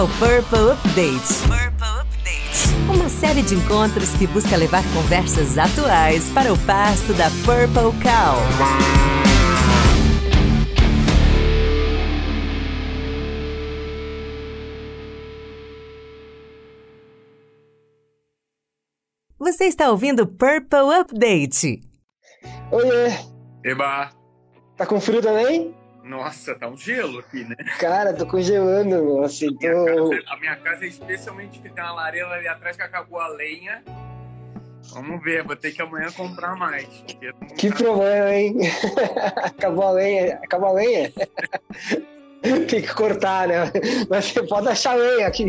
é o Purple Update. Purple Update. Uma série de encontros que busca levar conversas atuais para o pasto da Purple Cow. Você está ouvindo Purple Update. Oiê, Eba! tá com frio também? Nossa, tá um gelo aqui, né? Cara, tô congelando, assim, Minha tô... casa- a minha casa é especialmente tem uma lareira ali atrás que acabou a lenha. Vamos ver, vou ter que amanhã comprar mais. Que tá- problema, hein? Acabou a lenha, acabou a lenha? Tem que cortar, né? Mas você pode achar lenha aqui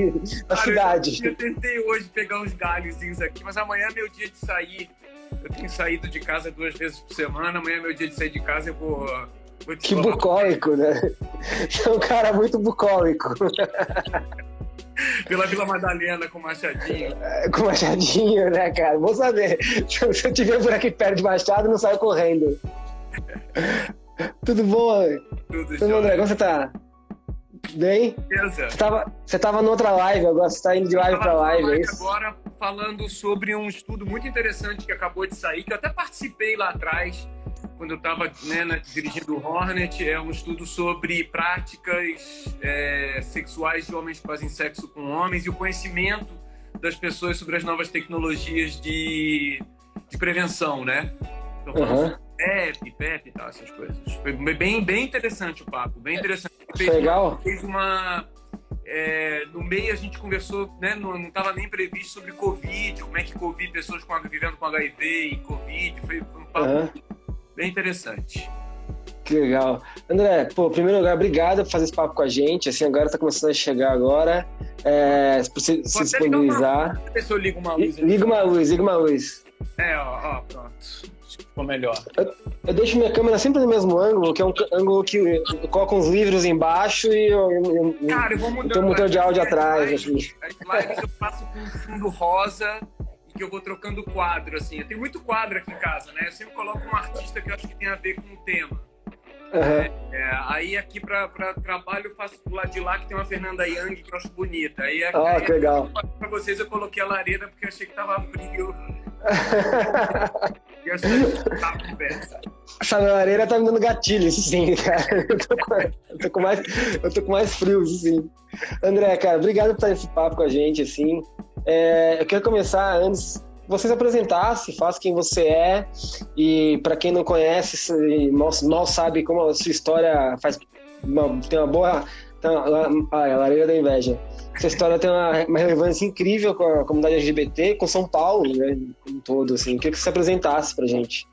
na Cara, cidade. Eu, eu tentei hoje pegar uns galhozinhos aqui, mas amanhã é meu dia de sair. Eu tenho saído de casa duas vezes por semana. Amanhã é meu dia de sair de casa. Eu vou. Vou Que bucólico, né? É um cara muito bucólico. Pela Vila Madalena com Machadinho. Com machadinho, né, cara? Vou saber. Se eu te ver por aqui perto de Machado, não saio correndo. Tudo bom? Tudo Tudo bom, André? Como você tá? Bem? Beleza. Você tava, você tava noutra live, agora você tá indo de live pra live, é isso? Agora falando sobre um estudo muito interessante que acabou de sair, que eu até participei lá atrás, quando eu estava dirigindo o Hornet. É um estudo sobre práticas é, sexuais de homens que fazem sexo com homens e o conhecimento das pessoas sobre as novas tecnologias de, de prevenção, né? Então, sobre PEP, PEP e tal, essas coisas. Foi bem, bem interessante o papo, bem interessante. Foi legal? fez uma. é, no meio a gente conversou, né, não estava nem previsto sobre Covid, como é que Covid, pessoas com, vivendo com HIV e Covid, foi um papo Aham. Bem interessante. Que legal. André, pô, em primeiro lugar, obrigado por fazer esse papo com a gente. Assim, agora tá começando a chegar agora. É, se, se uma disponibilizar. Deixa eu eu ligo uma luz. Liga uma luz, liga uma luz. É, ó, ó, pronto. Ficou melhor. Eu deixo minha câmera sempre no mesmo ângulo, que é um ângulo que eu coloco uns livros embaixo e eu, eu, eu, Cara, eu vou mudando. tem um motor de áudio As atrás. lives-. As lives eu faço com fundo rosa que eu vou trocando quadro, assim. Eu tenho muito quadro aqui em casa, né? Eu sempre coloco um artista que eu acho que tem a ver com o tema. Aham. É, aí aqui pra, pra trabalho eu faço do lado de lá que tem uma Fernanda Young que eu acho bonita. Aí, aqui, Ah, aí legal. pra vocês eu coloquei a lareira porque eu achei que tava frio. Essa lareira tá me dando gatilho, sim, cara. Eu tô, com, eu tô com mais, eu tô com mais frio, sim. André, cara, obrigado por estar nesse papo com a gente, assim. É, eu quero começar antes você se apresentasse, faça quem você é e para quem não conhece mal, mal sabe como a sua história faz uma- tem uma boa tem uma, ah, a lareira da inveja. Essa história tem uma, uma relevância incrível com a comunidade LGBT, com São Paulo, né, como um todo, assim. Queria que você se apresentasse pra gente.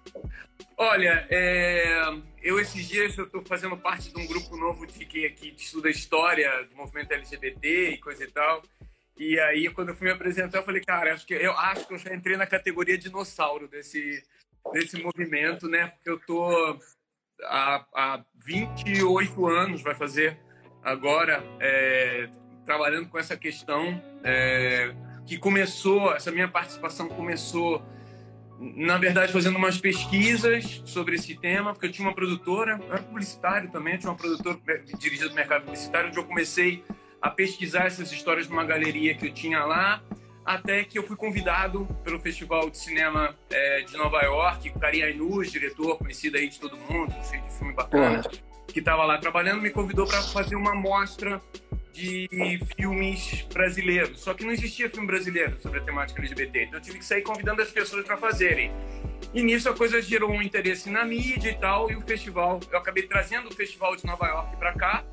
Olha, é, eu esses dias eu estou fazendo parte de um grupo novo de que estuda história do movimento LGBT e coisa e tal. E aí, quando eu fui me apresentar, eu falei, cara, acho que eu acho que eu já entrei na categoria dinossauro desse, desse movimento, né? Porque eu tô há, há 28 anos, vai fazer agora, é, trabalhando com essa questão é, que começou, essa minha participação começou na verdade, fazendo umas pesquisas sobre esse tema, porque eu tinha uma produtora, era publicitário também, tinha uma produtora dirigida do mercado publicitário, onde eu comecei a pesquisar essas histórias numa galeria que eu tinha lá, até que eu fui convidado pelo Festival de Cinema eh, de Nova York, o Karim Ainuz, diretor conhecido aí de todo mundo, cheio de filme bacana, que estava lá trabalhando, me convidou para fazer uma mostra de filmes brasileiros. Só que não existia filme brasileiro sobre a temática LGBT. Então eu tive que sair convidando as pessoas para fazerem. E nisso a coisa gerou um interesse na mídia e tal, e o festival, eu acabei trazendo o festival de Nova York para cá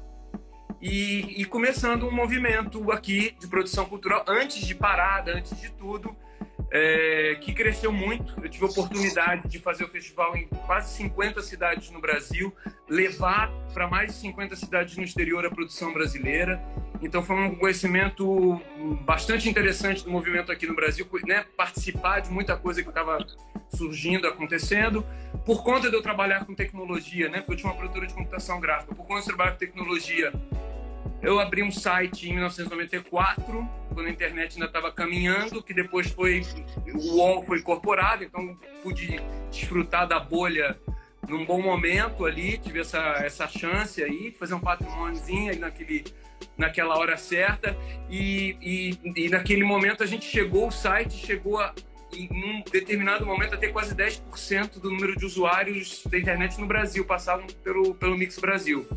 e, e começando um movimento aqui de produção cultural antes de parada, antes de tudo, é, que cresceu muito. Eu tive a oportunidade de fazer o festival em quase 50 cidades no Brasil, levar para mais de 50 cidades no exterior a produção brasileira. Então foi um conhecimento bastante interessante do movimento aqui no Brasil, né? participar de muita coisa que estava surgindo, acontecendo, por conta de eu trabalhar com tecnologia, né? porque eu tinha uma produtora de computação gráfica, por conta de eu trabalhar com tecnologia, eu abri um site em 1994, quando a internet ainda estava caminhando, que depois foi o UOL foi incorporado, então pude desfrutar da bolha num bom momento ali, tive essa, essa chance aí, fazer um patrimôniozinho aí naquele naquela hora certa e, e, e naquele momento a gente chegou, o site chegou a, em um determinado momento a ter quase 10% do número de usuários da internet no Brasil, passavam pelo, pelo Mix Brasil.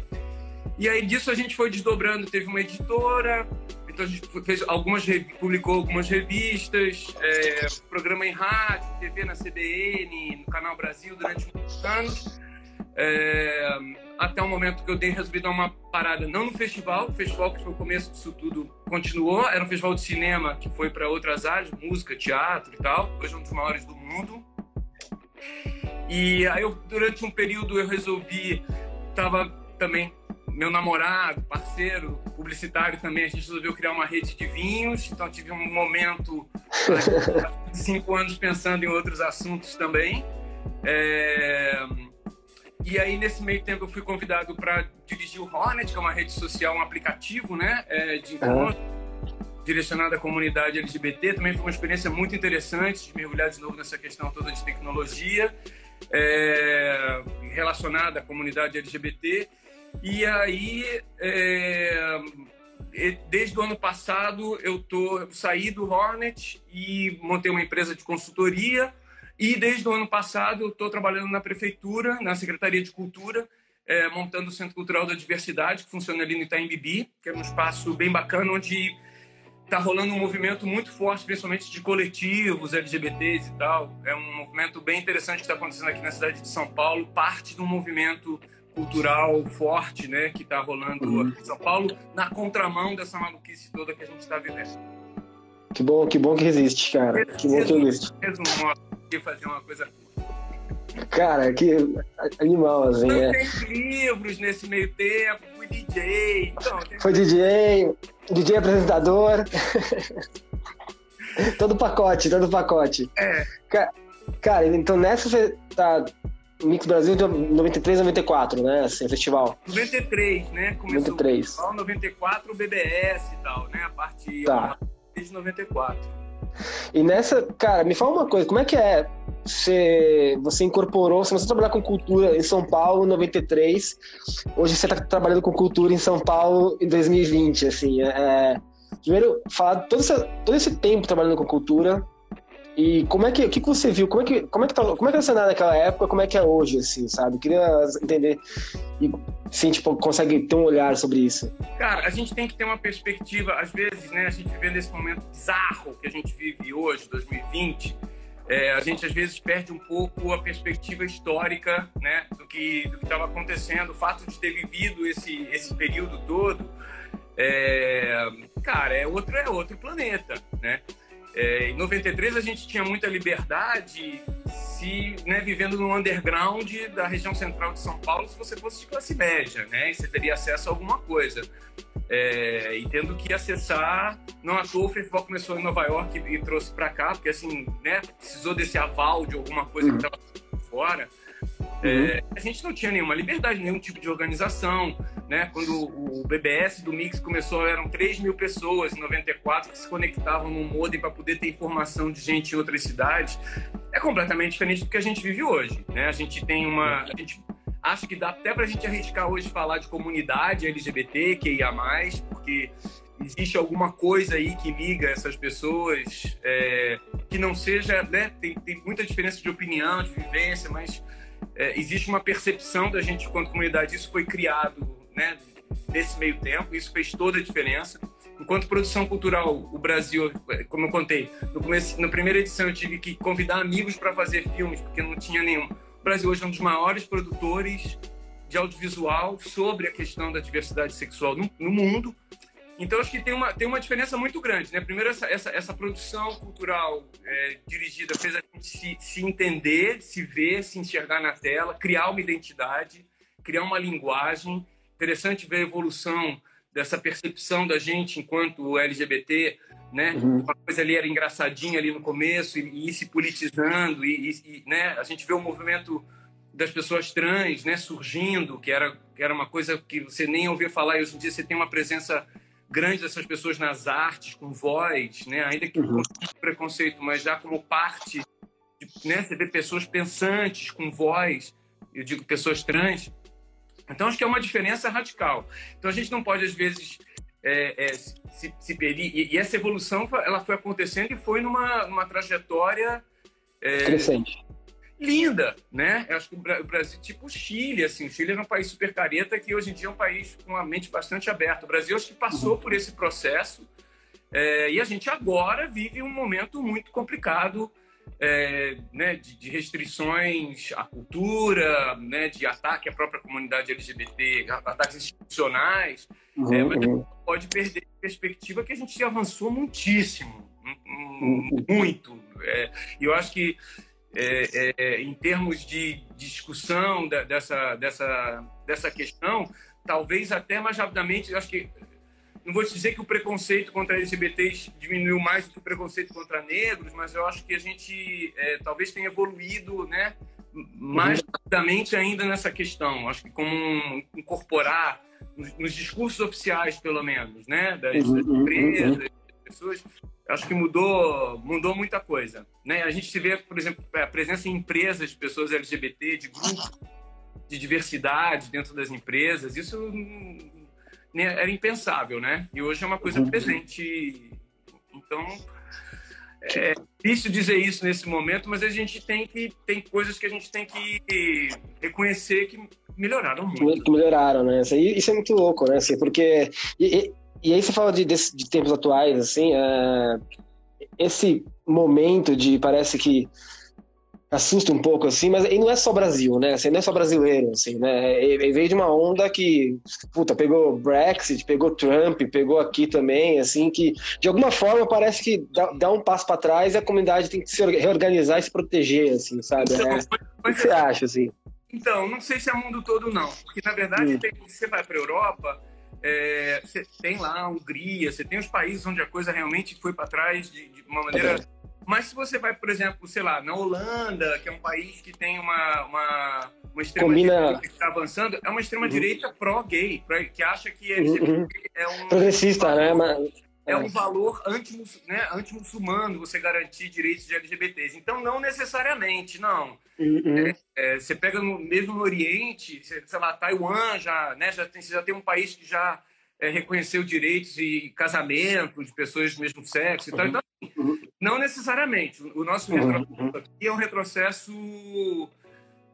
E aí disso a gente foi desdobrando, teve uma editora, então a gente fez algumas, publicou algumas revistas, é, programa em rádio, TV na CBN, no Canal Brasil durante muitos anos. É, até o momento que eu dei resolvi dar uma parada, não no festival, o festival que foi o começo disso tudo continuou, era um festival de cinema que foi para outras áreas, música, teatro e tal, hoje é um dos maiores do mundo. E aí eu, durante um período eu resolvi, tava também meu namorado, parceiro, publicitário também, a gente resolveu criar uma rede de vinhos, então tive um momento de cinco anos pensando em outros assuntos também. É e aí, nesse meio tempo, eu fui convidado para dirigir o Hornet, que é uma rede social, um aplicativo, né, é, de encontro, uhum. direcionado à comunidade LGBT. Também foi uma experiência muito interessante de mergulhar de novo nessa questão toda de tecnologia é, relacionada à comunidade LGBT. E aí, é, desde o ano passado, eu tô saí do Hornet e montei uma empresa de consultoria e desde o ano passado eu estou trabalhando na prefeitura, na Secretaria de Cultura, é, montando o Centro Cultural da Diversidade, que funciona ali no Itaim Bibi, que é um espaço bem bacana, onde está rolando um movimento muito forte, principalmente de coletivos LGBTs e tal. É um movimento bem interessante que está acontecendo aqui na cidade de São Paulo, parte de um movimento cultural forte, né, que está rolando uhum. aqui em São Paulo, na contramão dessa maluquice toda que a gente está vivendo. Que bom, que bom que existe, cara. Que bom que existe. Fazer uma coisa Cara, que animal, assim. Eu é. livros nesse meio tempo, fui DJ. Então, Foi DJ, DJ apresentador. todo pacote, todo pacote. É. Cara, então nessa você tá. Mix Brasil de 93 94, né? Assim, festival. 93, né? Começou 93. o 94 o BBS e tal, né? A parte tá. desde 94. E nessa, cara, me fala uma coisa, como é que é você, você incorporou, você começou a trabalhar com cultura em São Paulo em 93, hoje você está trabalhando com cultura em São Paulo em 2020, assim, é, é, primeiro, falar todo esse, todo esse tempo trabalhando com cultura, e como é que, o que, você viu? Como é que, como é que, tá, como é que era o cenário naquela época? Como é que é hoje, assim, sabe? Queria entender e, sim, tipo, consegue ter um olhar sobre isso. Cara, a gente tem que ter uma perspectiva, às vezes, né? A gente vivendo esse momento bizarro que a gente vive hoje, 2020, é, a gente às vezes perde um pouco a perspectiva histórica, né? Do que do que estava acontecendo, o fato de ter vivido esse esse período todo, é, cara, é outro é outro planeta, né? É, em 93 a gente tinha muita liberdade se né, vivendo no underground da região central de São Paulo se você fosse de classe média, né? E você teria acesso a alguma coisa. É, e tendo que acessar, não à toa o festival começou em Nova York e, e trouxe para cá, porque assim, né, precisou desse aval de alguma coisa uhum. que estava fora. É, uhum. a gente não tinha nenhuma liberdade, nenhum tipo de organização. Né? Quando o BBS do Mix começou, eram 3 mil pessoas em 94 que se conectavam no modem para poder ter informação de gente em outras cidades. É completamente diferente do que a gente vive hoje. Né? A gente tem uma. A gente, acho que dá até para a gente arriscar hoje falar de comunidade LGBT, que ia mais, porque existe alguma coisa aí que liga essas pessoas, é, que não seja, né, tem, tem muita diferença de opinião, de vivência, mas é, existe uma percepção da gente quanto comunidade. Isso foi criado né, nesse meio tempo, isso fez toda a diferença. Enquanto produção cultural, o Brasil, como eu contei, no começo, na primeira edição eu tive que convidar amigos para fazer filmes, porque não tinha nenhum. O Brasil hoje é um dos maiores produtores de audiovisual sobre a questão da diversidade sexual no, no mundo. Então, acho que tem uma, tem uma diferença muito grande. Né? Primeiro, essa, essa, essa produção cultural é, dirigida fez a gente se, se entender, se ver, se enxergar na tela, criar uma identidade, criar uma linguagem. Interessante ver a evolução dessa percepção da gente enquanto LGBT, né? Uhum. Uma coisa ali era engraçadinha ali no começo e, e ir se politizando e, e, né? A gente vê o movimento das pessoas trans, né? Surgindo, que era que era uma coisa que você nem ouvia falar e hoje em dia você tem uma presença grande dessas pessoas nas artes, com voz, né? ainda que uhum. com preconceito, mas já como parte, de, né? você vê pessoas pensantes, com voz, eu digo pessoas trans. Então, acho que é uma diferença radical. Então, a gente não pode, às vezes, é, é, se, se perder. E, e, essa evolução ela foi acontecendo e foi numa, numa trajetória é, crescente. Linda, né? Eu acho que o Brasil, tipo o Chile, assim, o Chile era um país super careta que hoje em dia é um país com uma mente bastante aberta. O Brasil acho que passou uhum. por esse processo é, e a gente agora vive um momento muito complicado é, né, de, de, restrições à cultura, né, de ataque à própria comunidade LGBT, ataques institucionais. Uhum, é, mas uhum. pode perder a perspectiva que a gente avançou muitíssimo, uhum. muito. E eu acho que é, é, em termos de discussão da, dessa, dessa, dessa questão, talvez até mais rapidamente, eu acho que não vou te dizer que o preconceito contra LGBTs diminuiu mais do que o preconceito contra negros, mas eu acho que a gente é, talvez tenha evoluído, né, mais uhum. rapidamente ainda nessa questão. Acho que como um, incorporar nos, nos, discursos oficiais, pelo menos, né, das, uhum, das uhum, empresas, das pessoas, acho que mudou, mudou muita coisa, né? A gente se vê, por exemplo, a presença em empresas de pessoas LGBT, de grupos de diversidade dentro das empresas. Isso né, era impensável, né? E hoje é uma coisa uhum. presente. Então, é difícil dizer isso nesse momento, mas a gente tem que tem coisas que a gente tem que reconhecer que melhoraram muito. Que melhoraram, né? Isso, é muito louco, né? Assim, porque e, e, aí você fala de, de, de tempos atuais, assim, é, esse momento de parece que assusta um pouco, assim, mas e não é só Brasil, né? Assim, não é só brasileiro, assim, né? Ele veio de uma onda que, puta, pegou Brexit, pegou Trump, pegou aqui também, assim, que de alguma forma parece que dá, dá um passo para trás e a comunidade tem que se reorganizar e se proteger, assim, sabe? Então, é, o que você acha, assim? Então, não sei se é mundo todo, não. Porque, na verdade, hum. você vai para a Europa, é, você tem lá a Hungria, você tem os países onde a coisa realmente foi para trás de, de, uma maneira... É mas se você vai, por exemplo, sei lá, na Holanda, que é um país que tem uma, uma, uma extrema-direita que está avançando, é uma extrema-direita uhum. pró-gay, que acha que uhum. é um... Progressista, né? Mas... É um valor né, anti-muçulmano né, você garantir direitos de LGBTs. Então, não necessariamente, não. Uhum. É, é, você pega no, mesmo no Oriente, sei lá, Taiwan já, né, já, tem, já tem um país que já é, reconheceu direitos e casamento de pessoas do mesmo sexo e tal. Uhum. Então, assim, não necessariamente. O nosso uhum. retrocesso aqui é um retrocesso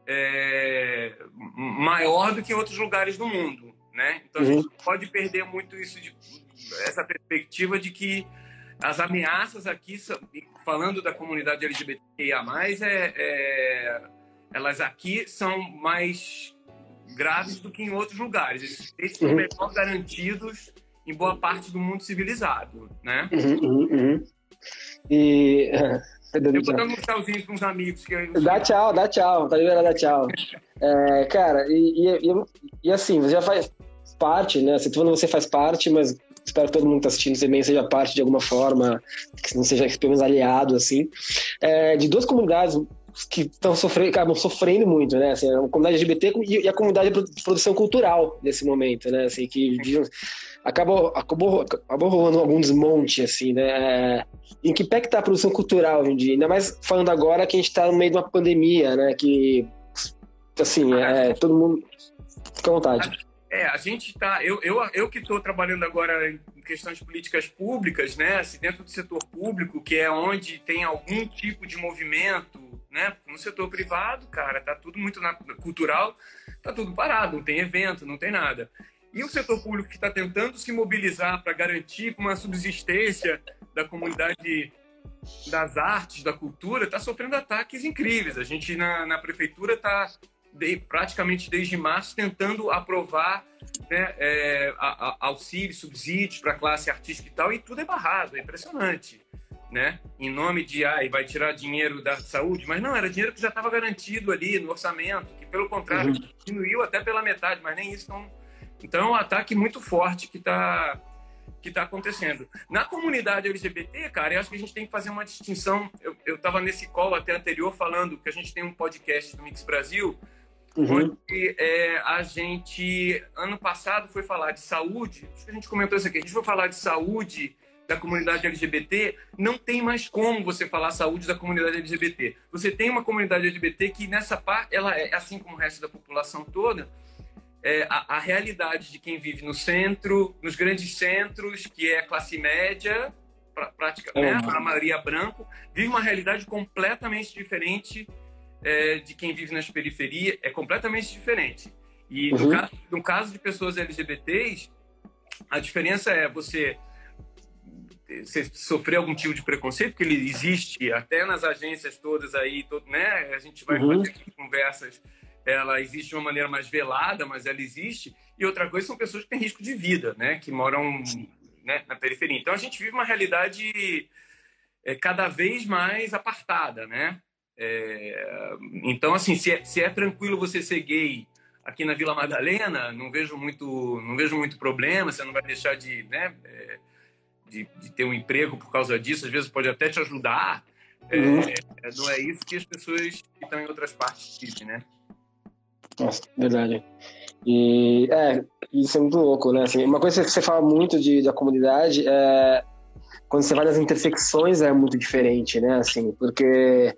é, maior do que em outros lugares do mundo, né? Então a gente uhum. pode perder muito isso de, essa perspectiva de que as ameaças aqui, falando da comunidade LGBTIA+, é, é, elas aqui são mais graves do que em outros lugares. Esses direitos são uhum. melhor garantidos em boa parte do mundo civilizado, né? Uhum, uhum, uhum. E... Eu vou dar um tchauzinho com os amigos. Que eu... Dá tchau, dá tchau. Tá liberado, dá tchau. é, cara, e, e, e, assim, você já faz parte, né? Você, você faz parte, mas espero que todo mundo que tá assistindo também seja parte de alguma forma, que não seja pelo menos aliado, assim, é, de duas comunidades que estão sofrendo, acabam sofrendo muito, né? Assim, a comunidade LGBT e a comunidade de produção cultural nesse momento, né? Assim, que acabou, acabou, acabou rolando algum desmonte, assim, né? É, em que pé que tá a produção cultural hoje em dia? Ainda mais falando agora que a gente está no meio de uma pandemia, né? Que, assim, é, todo mundo... Fica à vontade. É, a gente está. Eu, eu, eu que estou trabalhando agora em questões políticas públicas, né? Assim, dentro do setor público, que é onde tem algum tipo de movimento, né? No setor privado, cara, tá tudo muito na, cultural, tá tudo parado, não tem evento, não tem nada. E o setor público que está tentando se mobilizar para garantir uma subsistência da comunidade das artes, da cultura, está sofrendo ataques incríveis. A gente na, na prefeitura está de, praticamente desde março, tentando aprovar né, é, auxílios, subsídios para a classe artística e tal, e tudo é barrado, é impressionante. Né? Em nome de, ai, vai tirar dinheiro da saúde, mas não, era dinheiro que já estava garantido ali no orçamento, que pelo contrário, uhum. diminuiu até pela metade, mas nem isso. Então, então é um ataque muito forte que está que está acontecendo. Na comunidade LGBT, cara, eu acho que a gente tem que fazer uma distinção. Eu estava nesse call até anterior falando que a gente tem um podcast do Mix Brasil Uhum. Onde é, a gente, ano passado, foi falar de saúde. Acho que a gente comentou isso aqui. A gente foi falar de saúde da comunidade LGBT. Não tem mais como você falar saúde da comunidade LGBT. Você tem uma comunidade LGBT que, nessa parte, ela é assim como o resto da população toda. é, a, a, realidade de quem vive no centro, nos grandes centros, que é classe média, pra, prática, é. né, a maioria branco, vive uma realidade completamente diferente é, de quem vive nas periferias, é completamente diferente. E uhum. no, caso, no caso de pessoas LGBTs, a diferença é você você sofrer algum tipo de preconceito, porque ele existe até nas agências todas aí, todo, né? A gente vai uhum. fazer conversas, ela existe de uma maneira mais velada, mas ela existe. E outra coisa são pessoas que têm risco de vida, né? Que moram né, na periferia. Então a gente vive uma realidade é, cada vez mais apartada, né? É, então, assim, se é, se é tranquilo você ser gay aqui na Vila Madalena, não vejo muito, não vejo muito problema, você não vai deixar de, né, é, de, de, ter um emprego por causa disso, às vezes pode até te ajudar. É, uhum. É, não é isso que as pessoas que estão em outras partes dizem, né? Nossa, verdade. E é, isso é muito louco, né? Assim, uma coisa que você fala muito de, da comunidade é quando você vai nas intersecções é muito diferente, né? Assim, porque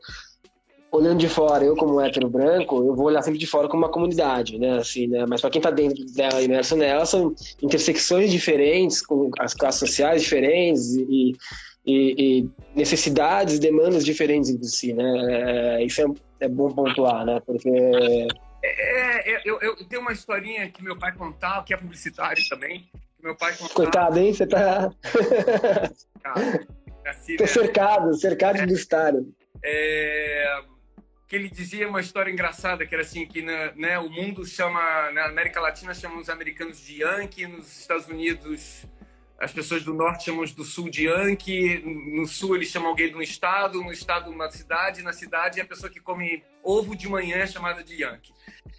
olhando de fora, eu como hétero branco, eu vou olhar sempre de fora como uma comunidade, né, assim, né, mas para quem está dentro dela, imerso nela, são intersecções diferentes, com as classes sociais diferentes e, e, e necessidades, demandas diferentes entre si, né, é, isso é, é, bom pontuar, né, porque... É, é, eu, eu, tenho uma historinha que meu pai contava, que é publicitário também, que meu pai contava... Coitado, hein, você tá... Cara, assim, Tô cercado, cercado de estádio. É, que ele dizia uma história engraçada, que era assim, que na, né, o mundo chama, na América Latina chamam os americanos de Yankee, nos Estados Unidos as pessoas do norte chamam os do sul de Yankee, no sul eles chamam alguém de um estado, no estado uma cidade, na cidade a pessoa que come ovo de manhã é chamada de Yankee.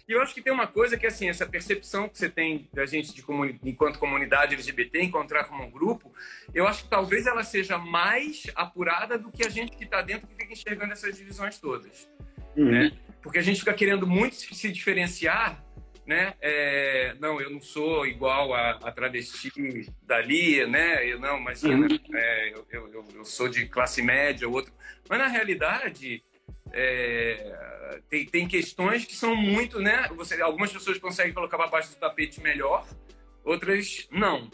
E eu acho que tem uma coisa que assim, essa percepção que você tem da gente de comuni enquanto comunidade LGBT, encontrar como um grupo, eu acho que talvez ela seja mais apurada do que a gente que está dentro que fica enxergando essas divisões todas uhum. né? Porque a gente fica querendo muito se diferenciar, né? É, não, eu não sou igual a, a travesti dali, né? Eu não, imagina, uhum. é, eu, eu, eu, sou de classe média, outro. Mas na realidade é, tem, tem questões que são muito, né? Você, algumas pessoas conseguem colocar para baixo do tapete melhor, outras não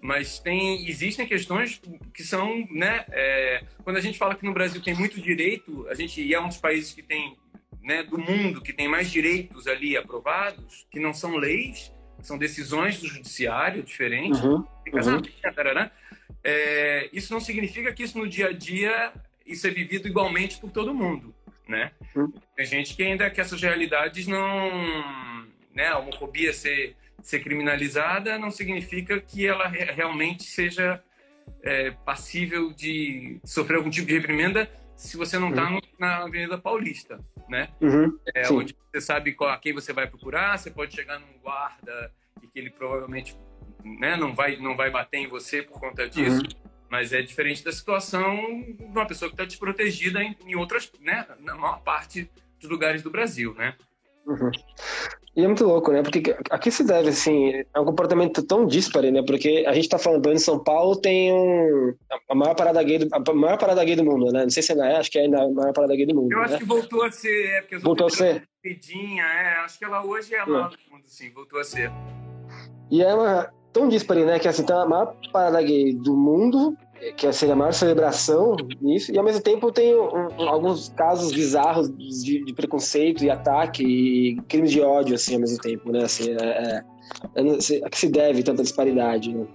mas tem existem questões que são né é, quando a gente fala que no Brasil tem muito direito a gente e é um dos países que tem né, do mundo que tem mais direitos ali aprovados, que não são leis, são decisões do judiciário diferentes, uhum, uhum. É, isso não significa que isso no dia a dia isso é vivido igualmente por todo mundo, né? Uhum. Tem gente que ainda que essas realidades não, né, a homofobia ser ser criminalizada não significa que ela realmente seja é, passível de sofrer algum tipo de reprimenda se você não está uhum. na Avenida Paulista, né? Uhum, é, onde você sabe qual, a quem você vai procurar, você pode chegar num guarda e que ele provavelmente né, não, vai, não vai bater em você por conta disso. Uhum. Mas é diferente da situação de uma pessoa que está desprotegida em, em outras, né, na maior parte dos lugares do Brasil, né? Uhum. E é muito louco, né? Porque aqui se deve, assim, é um comportamento tão dispare, né? Porque a gente tá falando, em São Paulo tem um, a maior parada gay do, a maior parada gay do mundo, né? Não sei se ainda é, acho que é ainda a maior parada gay do mundo. Eu né? acho que voltou a ser, é, porque voltou a ser. Pedinha, é, acho que ela hoje é a maior do mundo, sim, voltou a ser. E é uma, tão dispare, né? Que assim, tá a maior parada gay do mundo que seria a maior celebração nisso, e ao mesmo tempo tem um, um, alguns casos bizarros de, de, preconceito e ataque e crimes de ódio, assim, ao mesmo tempo, né? Assim, é, é, a que se deve tanta disparidade? Né?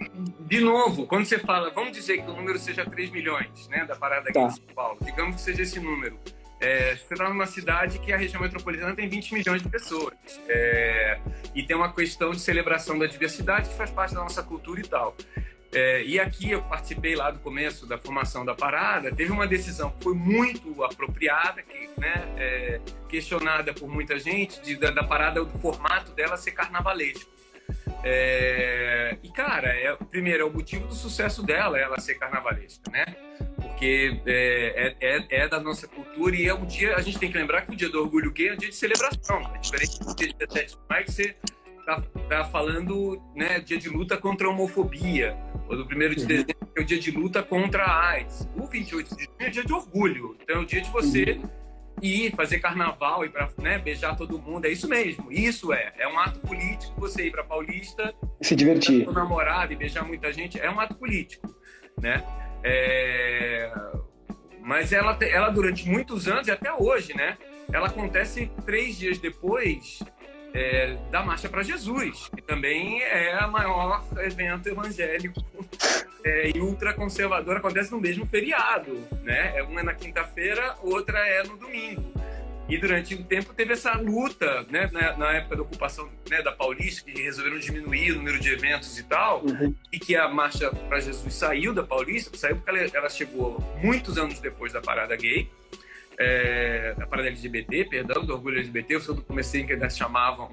De novo, quando você fala, vamos dizer que o número seja 3 milhões, né, da parada aqui tá. de São Paulo, digamos que seja esse número. É, você está numa cidade que a região metropolitana tem 20 milhões de pessoas. É, e tem uma questão de celebração da diversidade que faz parte da nossa cultura e tal. É, e aqui eu participei lá do começo da formação da parada. Teve uma decisão que foi muito apropriada, que, né, é, questionada por muita gente, de, da, da, parada, do formato dela ser carnavalesco. É, e, cara, é, primeiro, é o motivo do sucesso dela, ela ser carnavalesca, né? Porque é, é, é, é, da nossa cultura e é um dia, a gente tem que lembrar que o dia do orgulho gay é um dia de celebração. É diferente do dia de 17 de maio, que você tá, tá falando, né, dia de luta contra a homofobia ou do 1 de uhum. dezembro, que é o dia de luta contra a AIDS. O 28 de junho é dia de orgulho. Então é o dia de você uhum. ir fazer carnaval e para né, beijar todo mundo. É isso mesmo. Isso é. É um ato político você ir para Paulista, se divertir, com namorado e beijar muita gente. É um ato político, né? É... Mas ela, ela durante muitos anos e até hoje, né? Ela acontece três dias depois é, da Marcha para Jesus, que também é o maior evento evangélico é, e ultraconservador, acontece no mesmo feriado, né? Uma é na quinta-feira, outra é no domingo. E durante um tempo teve essa luta, né, na, na época da ocupação né, da Paulista, que resolveram diminuir o número de eventos e tal, uhum. e que a Marcha para Jesus saiu da Paulista, saiu porque ela, ela chegou muitos anos depois da parada gay, é, da parada LGBT, perdão, do orgulho LGBT, eu sou do comecinho que ainda chamavam,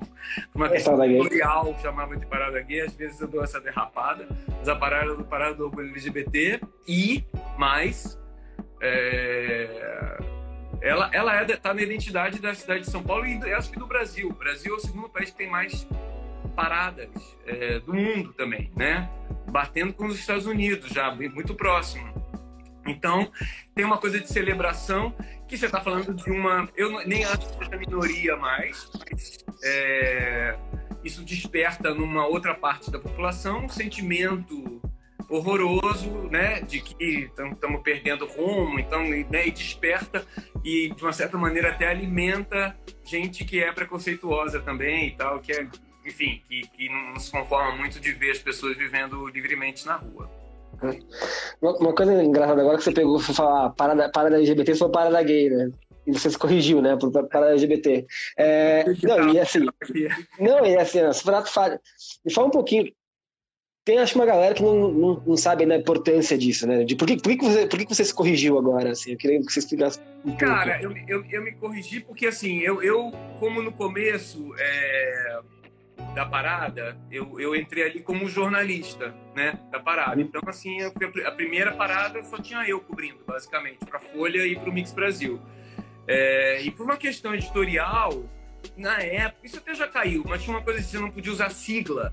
uma questão tutorial, chamavam de parada gay, às vezes eu dou essa derrapada, mas a parada do, parada do orgulho LGBT e mais é, ela, ela é, tá na identidade da cidade de São Paulo e acho que do Brasil. O Brasil é o segundo país que tem mais paradas é, do mundo também, né? Batendo com os Estados Unidos já, muito próximo. Então, tem uma coisa de celebração que você está falando de uma. Eu nem acho que seja minoria mais, mas é, isso desperta numa outra parte da população um sentimento horroroso, né, de que estamos perdendo rumo, então, né, e desperta e de uma certa maneira até alimenta gente que é preconceituosa também e tal, que é, enfim, que, que não se conforma muito de ver as pessoas vivendo livremente na rua. Uma coisa engraçada agora que você pegou, foi falar parada, parada LGBT, foi parada gay, né? E você se corrigiu, né? Parada LGBT. É, não, e assim. Não, e assim, se me fala um pouquinho. Tem acho uma galera que não, não, não sabe né, a importância disso, né? De por que, por que, você, por que você se corrigiu agora? Assim? Eu queria que você explicasse um Cara, eu, eu, eu, me corrigi porque, assim, eu, eu como no começo. É da parada, eu, eu entrei ali como jornalista, né, da parada. Então, assim, a primeira parada só tinha eu cobrindo, basicamente, para Folha e para o Mix Brasil. É, e por uma questão editorial, na época, isso até já caiu, mas tinha uma coisa que você não podia usar sigla.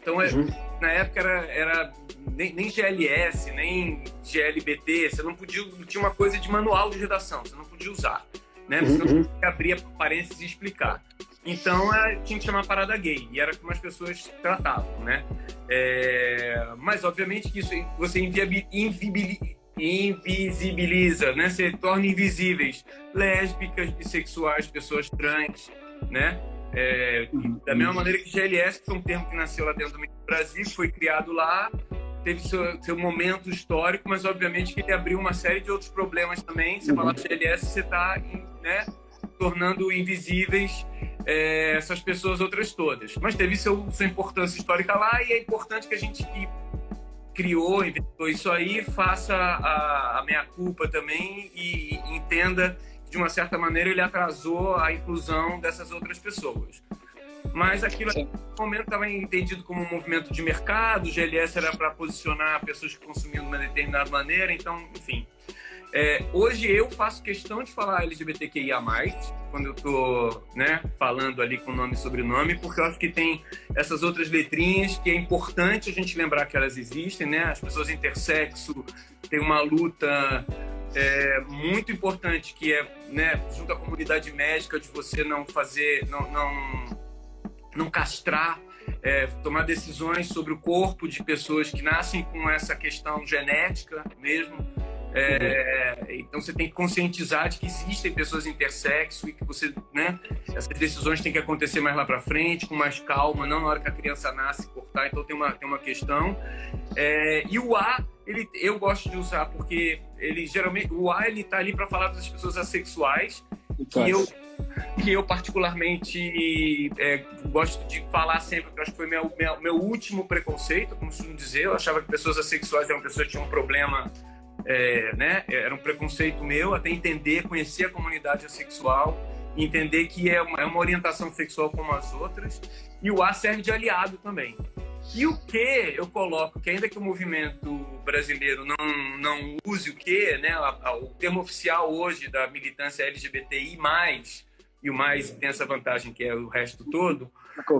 Então, é, uhum. na época era, era nem, nem, GLS, nem GLBT, você não podia, tinha uma coisa de manual de redação, você não podia usar, né? Você uhum. não podia abrir parênteses e explicar. Então é, tinha que chamar parada gay, e era como as pessoas tratavam, né? É, mas obviamente que isso você invisibiliza, né? Você torna invisíveis lésbicas, bissexuais, pessoas trans, né? É, da mesma maneira que GLS, que foi um termo que nasceu lá dentro do Brasil, foi criado lá, teve seu, seu momento histórico, mas obviamente que ele abriu uma série de outros problemas também. Você uhum. falar GLS, você está né, tornando invisíveis é, essas pessoas outras todas. Mas teve seu, sua importância histórica lá e é importante que a gente que criou, inventou isso aí, faça a, a meia-culpa também e, e entenda que, de uma certa maneira, ele atrasou a inclusão dessas outras pessoas. Mas aquilo no momento estava entendido como um movimento de mercado, o GLS era para posicionar pessoas que consumiam de uma determinada maneira, então, enfim. É, hoje eu faço questão de falar LGBTQIA+, quando eu tô, né, falando ali com nome e sobrenome, porque eu acho que tem essas outras letrinhas que é importante a gente lembrar que elas existem, né? As pessoas intersexo têm uma luta é, muito importante que é, né, junto à comunidade médica, de você não fazer, não, não, não castrar é, tomar decisões sobre o corpo de pessoas que nascem com essa questão genética mesmo. É, então você tem que conscientizar de que existem pessoas intersexo e que você, né, essas decisões têm que acontecer mais lá para frente, com mais calma, não na hora que a criança nasce cortar. Então tem uma tem uma questão. É, e o A, ele, eu gosto de usar porque ele geralmente o A ele tá ali para falar das pessoas assexuais que eu que eu particularmente é, gosto de falar sempre, que acho que foi meu, meu, meu último preconceito, como costumo dizer. Eu achava que pessoas assexuais eram pessoas que tinham um problema é, né, era um preconceito meu, até entender, conhecer a comunidade assexual, entender que é uma, é uma orientação sexual como as outras, e o A serve de aliado também. E o que eu coloco, que ainda que o movimento brasileiro não, não use o que, né, o termo oficial hoje da militância LGBTI+, e o mais tem essa vantagem que é o resto todo,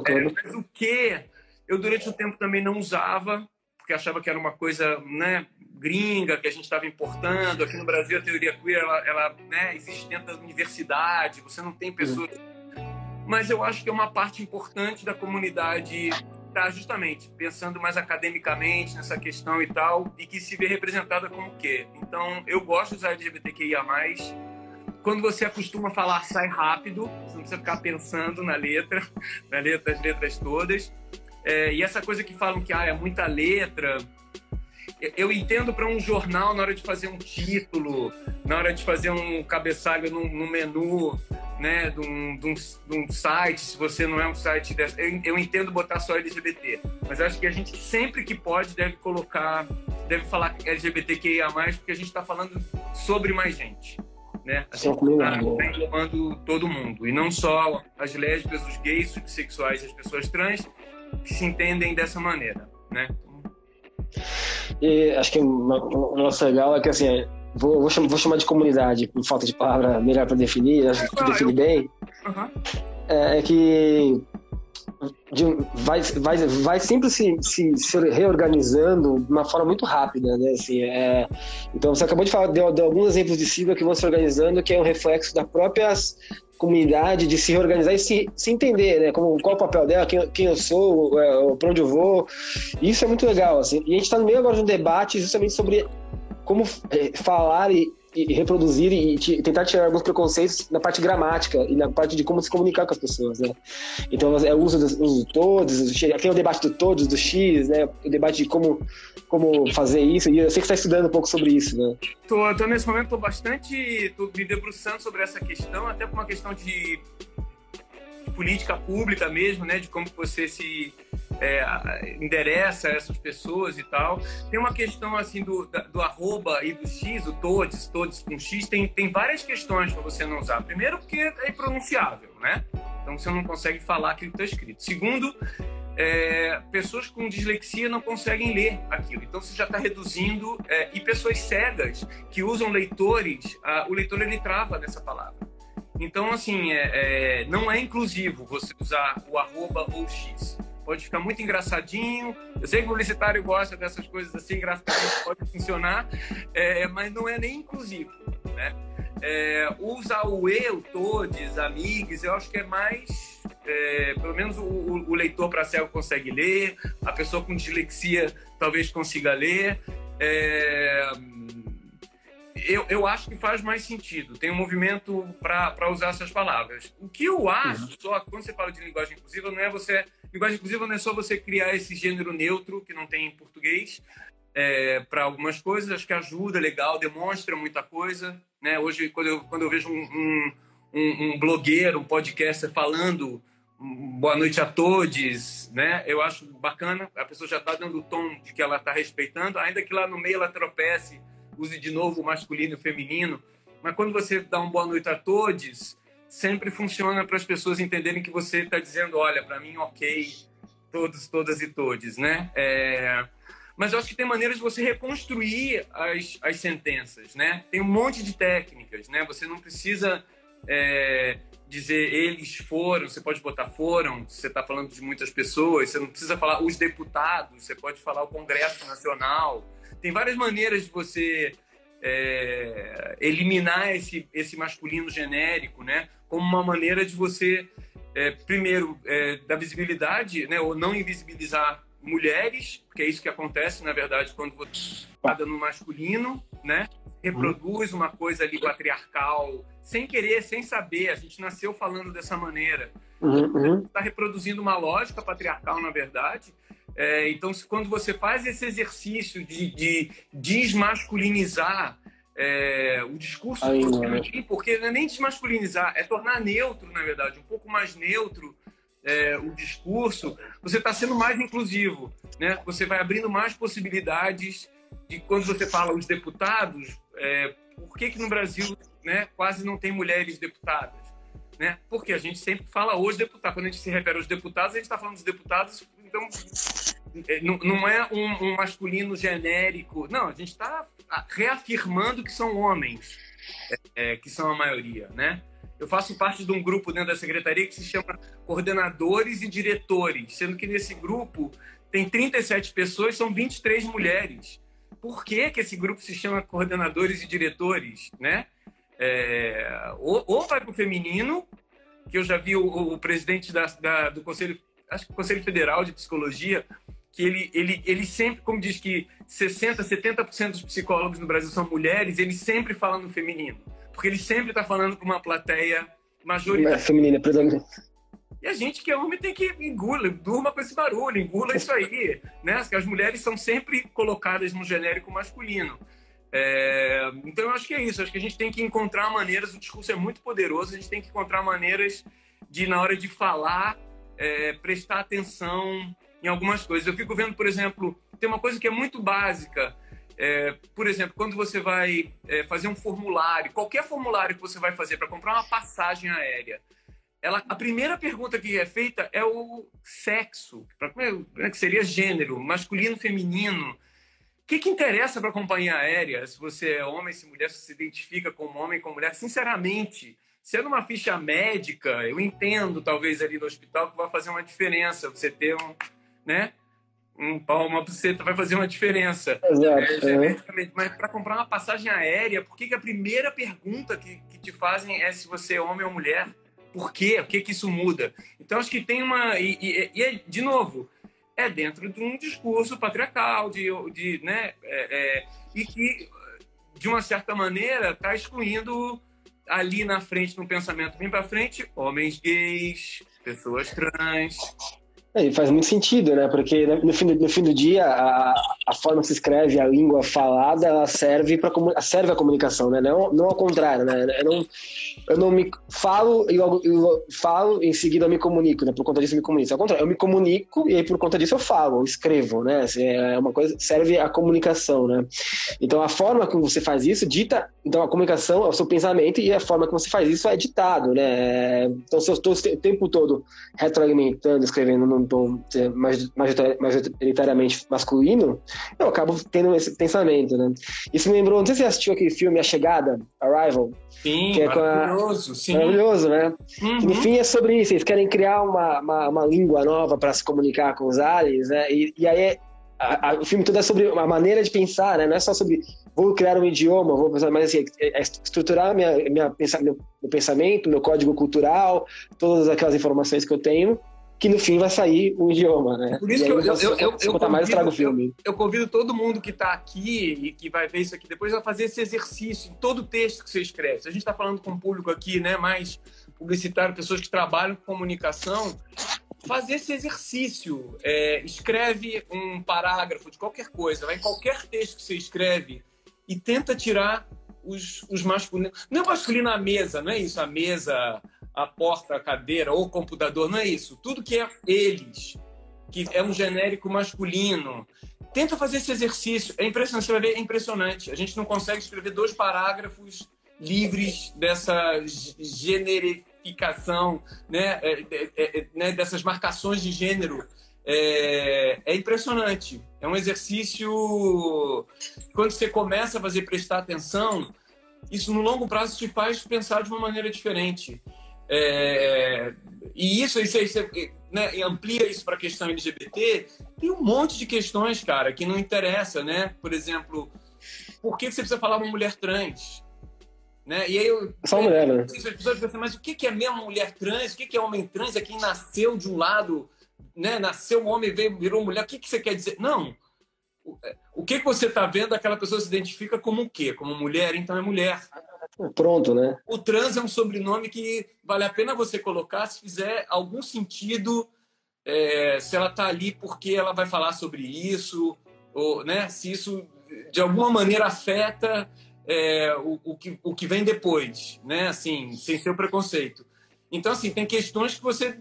é, mas o que eu durante o tempo também não usava, porque achava que era uma coisa né, gringa que a gente estava importando. Aqui no Brasil, a teoria queer ela, ela né, existe dentro da universidade, você não tem pessoas. Mas eu acho que é uma parte importante da comunidade está justamente pensando mais academicamente nessa questão e tal, e que se vê representada como quê? Então, eu gosto de usar LGBTQIA+, quando você acostuma falar, sai rápido, você não precisa ficar pensando na letra, na letra, letras todas. É, e essa coisa que falam que ah, é muita letra, eu entendo para um jornal na hora de fazer um título, na hora de fazer um cabeçalho no, no menu, né, de um, de, um, de um, site, se você não é um site dessa, eu, eu, entendo botar só LGBT, mas acho que a gente sempre que pode deve colocar, deve falar LGBTQIA+, porque a gente está falando sobre mais gente, né? A gente está tá englobando todo mundo, e não só as lésbicas, os gays, os bissexuais e as pessoas trans que se entendem dessa maneira, né? E acho que o nosso legal é que assim, vou, vou, chamar, vou chamar de comunidade, por falta de palavra melhor para definir, acho que define bem, uhum. é, é, que de, vai, vai, vai sempre se, se, se, reorganizando de uma forma muito rápida, né? Assim, é, então você acabou de falar de, de, alguns exemplos de sigla que vão se organizando, que é um reflexo das próprias comunidade de se reorganizar e se, se entender, né? Como, qual é o papel dela, quem, quem eu sou, é, para onde eu vou. Isso é muito legal, assim. E a gente está no meio agora de um debate justamente sobre como é, falar e, e reproduzir e, tentar tirar alguns preconceitos na parte gramática e na parte de como se comunicar com as pessoas, né? Então, é o uso do, uso do todos, tem o debate do todos, do X, né? O debate de como, como fazer isso, e eu sei que você está estudando um pouco sobre isso, né? Tô, tô nesse momento, tô bastante, tô me debruçando sobre essa questão, até por uma questão de política pública mesmo, né? De como você se é, endereça essas pessoas e tal. Tem uma questão assim do, do arroba e do X, o todes, todes com X, tem, tem várias questões para você não usar. Primeiro, porque é impronunciável, né? Então você não consegue falar aquilo que está escrito. Segundo, é, pessoas com dislexia não conseguem ler aquilo. Então você já está reduzindo. É, e pessoas cegas que usam leitores, a, o leitor ele trava nessa palavra. Então, assim, é, é não é inclusivo você usar o arroba ou X pode ficar muito engraçadinho. Eu sei que o publicitário gosta dessas coisas assim, graficamente pode funcionar, é, mas não é nem inclusivo, né? É, usar o eu, todos, amigos, eu acho que é mais, é, pelo menos o, o leitor para cego consegue ler, a pessoa com dislexia talvez consiga ler. É, eu, eu acho que faz mais sentido. Tem um movimento para usar essas palavras. O que eu acho, uhum. só quando você fala de linguagem inclusiva, não é você Linguagem inclusiva não é só você criar esse gênero neutro, que não tem em português, é, para algumas coisas, acho que ajuda, legal, demonstra muita coisa. Né? Hoje, quando eu, quando eu vejo um, um, um, um blogueiro, um podcaster falando boa noite a todos, né? Eu acho bacana, a pessoa já está dando o tom de que ela está respeitando, ainda que lá no meio ela tropece, use de novo o masculino e o feminino, mas quando você dá um boa noite a todos, sempre funciona para as pessoas entenderem que você está dizendo, olha, para mim, ok, todos, todas e todes, né? É... Mas eu acho que tem maneiras de você reconstruir as, as sentenças, né? Tem um monte de técnicas, né? Você não precisa é, dizer eles foram, você pode botar foram, você está falando de muitas pessoas, você não precisa falar os deputados, você pode falar o Congresso Nacional. Tem várias maneiras de você é, eliminar esse, esse masculino genérico, né? Como uma maneira de você, é, primeiro, é, dar visibilidade, né? Ou não invisibilizar mulheres, porque é isso que acontece, na verdade, quando você está no masculino, né? Reproduz uma coisa ali patriarcal, sem querer, sem saber. A gente nasceu falando dessa maneira. Está uhum, uhum. reproduzindo uma lógica patriarcal, na verdade, é, então, quando você faz esse exercício de, de desmasculinizar é, o discurso Aí, do porque não é nem desmasculinizar, é tornar neutro, na verdade, um pouco mais neutro é, o discurso, você está sendo mais inclusivo, né? Você vai abrindo mais possibilidades de quando você fala os deputados, é, por que que no Brasil, né, quase não tem mulheres deputadas? Né? Porque a gente sempre fala os deputados. Quando a gente se refere aos deputados, a gente está falando dos deputados então, é, não é um, um masculino genérico. Não, a gente está reafirmando que são homens, é, é, que são a maioria, né? eu faço parte de um grupo dentro da secretaria que se chama Coordenadores e Diretores, sendo que nesse grupo tem 37 pessoas, são 23 mulheres. Por que, que esse grupo se chama Coordenadores e Diretores, né? É, ou, ou, vai para o feminino, que eu já vi o, o presidente da, da, do Conselho, acho que Conselho Federal de Psicologia, que ele, ele, ele sempre, como diz que 60%, 70% dos psicólogos no Brasil são mulheres, ele sempre fala no feminino. Porque ele sempre está falando com uma plateia majoritária. É feminina, predominante. E a gente que é homem tem que engolir, durma com esse barulho, engula isso aí. Né? As mulheres são sempre colocadas no genérico masculino. É, então eu acho que é isso, acho que a gente tem que encontrar maneiras, o discurso é muito poderoso, a gente tem que encontrar maneiras de, na hora de falar, é, prestar atenção em algumas coisas. Eu fico vendo, por exemplo, tem uma coisa que é muito básica. É, por exemplo, quando você vai é, fazer um formulário, qualquer formulário que você vai fazer para comprar uma passagem aérea, ela, a primeira pergunta que é feita é o sexo, pra, é, que seria gênero, masculino, feminino que, que interessa para a companhia aérea se você é homem, se mulher, se se identifica como homem, como mulher? Sinceramente, sendo uma ficha médica, eu entendo, talvez, ali no hospital, que vai fazer uma diferença. Você ter um, né? Um pau, uma buceta vai fazer uma diferença. Exato. É, é. Mas para comprar uma passagem aérea, por que, que a primeira pergunta que, que te fazem é se você é homem ou mulher? Por quê? O que, que isso muda? Então, acho que tem uma. E, e, e de novo, é dentro de um discurso patriarcal, de, de, né, é, é, e que, de uma certa maneira, está excluindo ali na frente, no pensamento bem para frente, homens gays, pessoas trans, é, faz muito sentido, né? Porque no fim, no fim do dia, a, a forma que se escreve, a língua falada, ela serve para serve a comunicação, né? Não, não ao contrário, né? Eu não, eu não me falo e eu, eu, falo em seguida eu me comunico, né? Por conta disso eu me comunico. Ao contrário, eu me comunico e aí por conta disso eu falo, eu escrevo, né? Assim, é uma coisa serve a comunicação, né? Então a forma como você faz isso dita, então a comunicação é o seu pensamento e a forma como você faz isso é ditado, né? Então se eu estou o tempo todo retroalimentando, escrevendo num tom majoritariamente masculino, eu acabo tendo esse pensamento, né? Isso me lembrou, não sei se você assistiu aquele filme A Chegada, Arrival. Sim, que é maravilhoso, a... sim. Maravilhoso, né? Uhum. No fim é sobre isso, eles querem criar uma, uma, uma língua nova para se comunicar com os aliens, né? E, e aí é, a, a, o filme todo é sobre a maneira de pensar, né? Não é só sobre vou criar um idioma, vou pensar, mas assim, é, é estruturar minha, minha, meu, meu pensamento, meu código cultural, todas aquelas informações que eu tenho que no fim vai sair um idioma, né? Por isso que eu, eu, eu, eu, eu, convido, mais, eu, filme. Eu, convido todo mundo que está aqui e que vai ver isso aqui depois a fazer esse exercício em todo o texto que você escreve. Se a gente está falando com um público aqui, né, mais publicitário, pessoas que trabalham com comunicação, fazer esse exercício. É, escreve um parágrafo de qualquer coisa, vai em qualquer texto que você escreve e tenta tirar os, os masculinos. Não é masculino a mesa, não é isso, a mesa a porta, a cadeira ou o computador, não é isso. Tudo que é eles, que é um genérico masculino. Tenta fazer esse exercício. É impressionante, você vai ver, é impressionante. A gente não consegue escrever dois parágrafos livres dessa generificação, né? É, é, é, né? dessas marcações de gênero. É, é, impressionante. É um exercício. Quando você começa a fazer prestar atenção, isso no longo prazo te faz pensar de uma maneira diferente. É, e isso, isso, isso né, amplia isso para a questão LGBT, tem um monte de questões, cara, que não interessa, né? Por exemplo, por que você precisa falar uma mulher trans? Né? E aí eu, Só mulher, né? As pessoas pensam, mas o que é mesmo mulher trans? O que é homem trans? É quem nasceu de um lado, né? Nasceu homem, veio, virou mulher. O que, que você quer dizer? Não. O que, que você está vendo? Aquela pessoa se identifica como o quê? Como mulher, então é mulher. Pronto, né? O trans é um sobrenome que vale a pena você colocar se fizer algum sentido, é, se ela está ali porque ela vai falar sobre isso, ou né, se isso de alguma maneira afeta é, o, o, que, o que vem depois, né? Assim, sem ser o preconceito. Então, assim, tem questões que você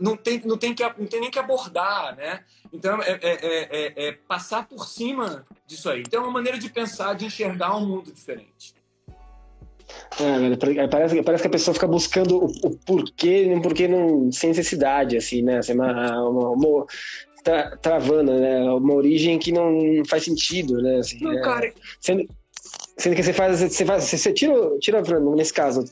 não tem, não tem, que, não tem nem que abordar, né? Então, é, é, é, é passar por cima disso aí. Então, é uma maneira de pensar, de enxergar um mundo diferente. É, parece, parece que a pessoa fica buscando o, o porquê, um porquê não, sem necessidade, assim, né? Assim, uma, uma, uma tra, travando, né? Uma origem que não faz sentido, né? Assim, não, é, cara. Sendo, Sendo que você faz, você faz, você tira, tira nesse caso,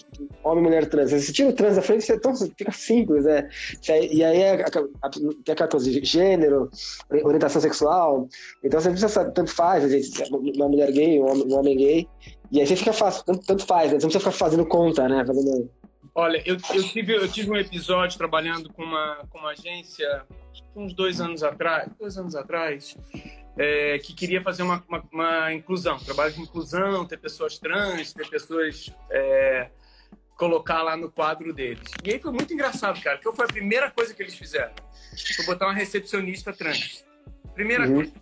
homem, mulher, trans, você tira o trans da frente, você tão, fica simples, né? E aí é tem aquela coisa de gênero, orientação sexual, então você precisa saber, tanto faz, uma mulher gay, um homem, um homem gay, e aí você fica fácil, tanto, tanto faz, né? Você não precisa ficar fazendo conta, né? Fazendo... Olha, eu, eu, tive, eu tive um episódio trabalhando com uma, com uma agência uns dois anos atrás, dois anos atrás, é, que queria fazer uma, uma, uma, inclusão, trabalho de inclusão, ter pessoas trans, ter pessoas. É, colocar lá no quadro deles. E aí foi muito engraçado, cara, porque foi a primeira coisa que eles fizeram. Foi botar uma recepcionista trans. Primeira uhum. coisa.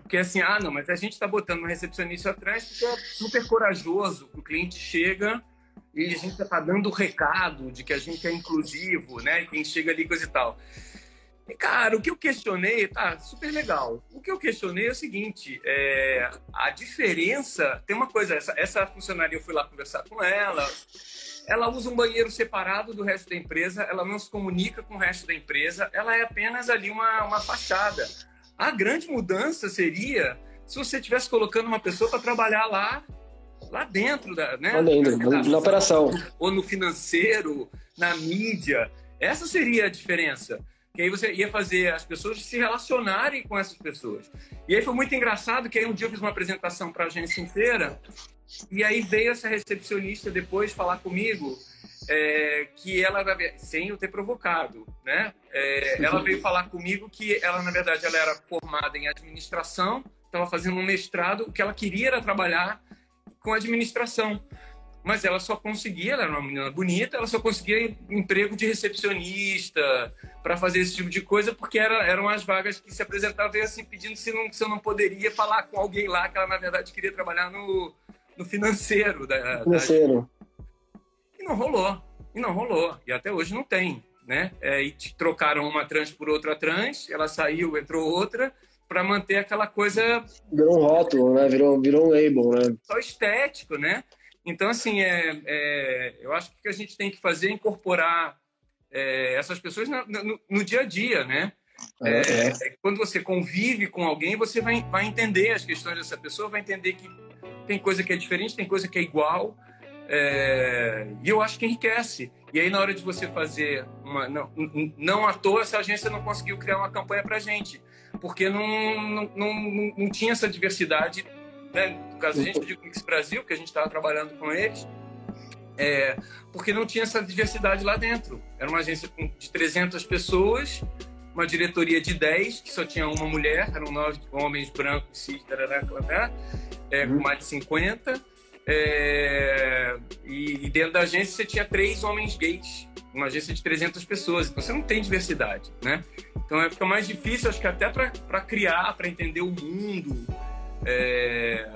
Porque assim, ah, não, mas a gente está botando uma recepcionista trans porque é super corajoso. O cliente chega e a gente está dando o recado de que a gente é inclusivo, né? E quem chega ali, coisa e tal. E, cara, o que eu questionei, tá super legal. O que eu questionei é o seguinte: é, a diferença. Tem uma coisa, essa, essa funcionária, eu fui lá conversar com ela. Ela usa um banheiro separado do resto da empresa, ela não se comunica com o resto da empresa, ela é apenas ali uma, uma fachada. A grande mudança seria se você estivesse colocando uma pessoa para trabalhar lá lá dentro da, né? Dentro, na, na operação. Ou no financeiro, na mídia. Essa seria a diferença que aí você ia fazer as pessoas se relacionarem com essas pessoas. E aí foi muito engraçado que aí um dia eu fiz uma apresentação para a agência inteira e aí veio essa recepcionista depois falar comigo é, que ela, sem eu ter provocado, né? É, ela veio falar comigo que ela, na verdade, ela era formada em administração, estava fazendo um mestrado, o que ela queria era trabalhar com administração mas ela só conseguia, ela era uma menina bonita, ela só conseguia emprego de recepcionista para fazer esse tipo de coisa, porque era, eram as vagas que se apresentavam assim, pedindo se, não, se eu não poderia falar com alguém lá que ela, na verdade, queria trabalhar no, no financeiro. Da, financeiro. Da... E não rolou. E não rolou. E até hoje não tem. Né? É, e trocaram uma trans por outra trans, ela saiu, entrou outra, para manter aquela coisa. Virou um rótulo, né? Virou, virou um label, né? Só estético, né? Então, assim, é, é, eu acho que o que a gente tem que fazer é incorporar é, essas pessoas no, no, no, dia a dia, né? É, é. É, quando você convive com alguém, você vai, vai entender as questões dessa pessoa, vai entender que tem coisa que é diferente, tem coisa que é igual, e eu acho que enriquece. E aí, na hora de você fazer uma. Não, não à toa, essa agência não conseguiu criar uma campanha para gente, porque não, não, não, não tinha essa diversidade né? No caso, a gente pediu Mix Brasil, que a gente estava trabalhando com eles, é, porque não tinha essa diversidade lá dentro. Era uma agência de 300 pessoas, uma diretoria de 10, que só tinha uma mulher, eram nove homens brancos, cis, tarará, tarará, é, com mais de 50. É, e, e, dentro da agência você tinha três homens gays, uma agência de 300 pessoas, então você não tem diversidade, né? Então é, fica mais difícil, acho que até para criar, para entender o mundo, é...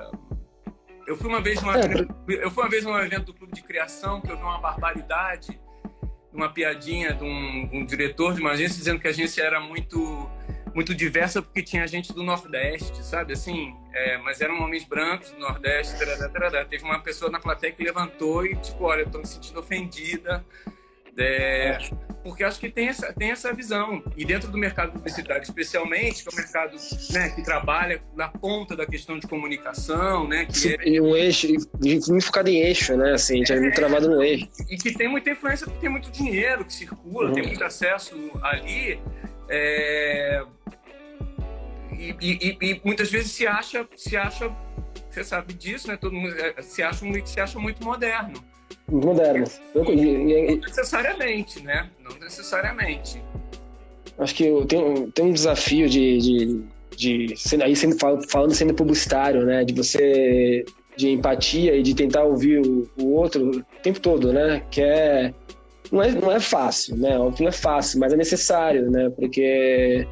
Eu fui uma vez numa... É, eu fui uma vez num evento do clube de criação que eu vi uma barbaridade, uma piadinha de um, um diretor de uma agência dizendo que a agência era muito muito diversa porque tinha gente do Nordeste, sabe? Assim, é, mas eram homens brancos do Nordeste. Tarará, tarará. Teve uma pessoa na plateia que levantou e tipo, olha, eu tô me sentindo ofendida é, porque acho que tem essa, tem essa visão. E dentro do mercado publicitário, especialmente, que é um mercado né, que trabalha na ponta da questão de comunicação, né? Que é... E um eixo, muito focado em eixo, né? Assim, é, muito travado no eixo. E que tem muita influência, porque tem muito dinheiro que circula, uhum. tem muito acesso ali. É... E, e, e, muitas vezes se acha, se acha, você sabe disso, né? Todo mundo é, se acha, se acha muito moderno modernas. Não necessariamente, né? Não necessariamente. Acho que tem, tem um desafio de, de, de aí sendo, falando sendo publicitário, né? De você de empatia e de tentar ouvir o, o outro o tempo todo, né? Que é não é, não é fácil, né? Óbvio não é fácil, mas é necessário, né? Porque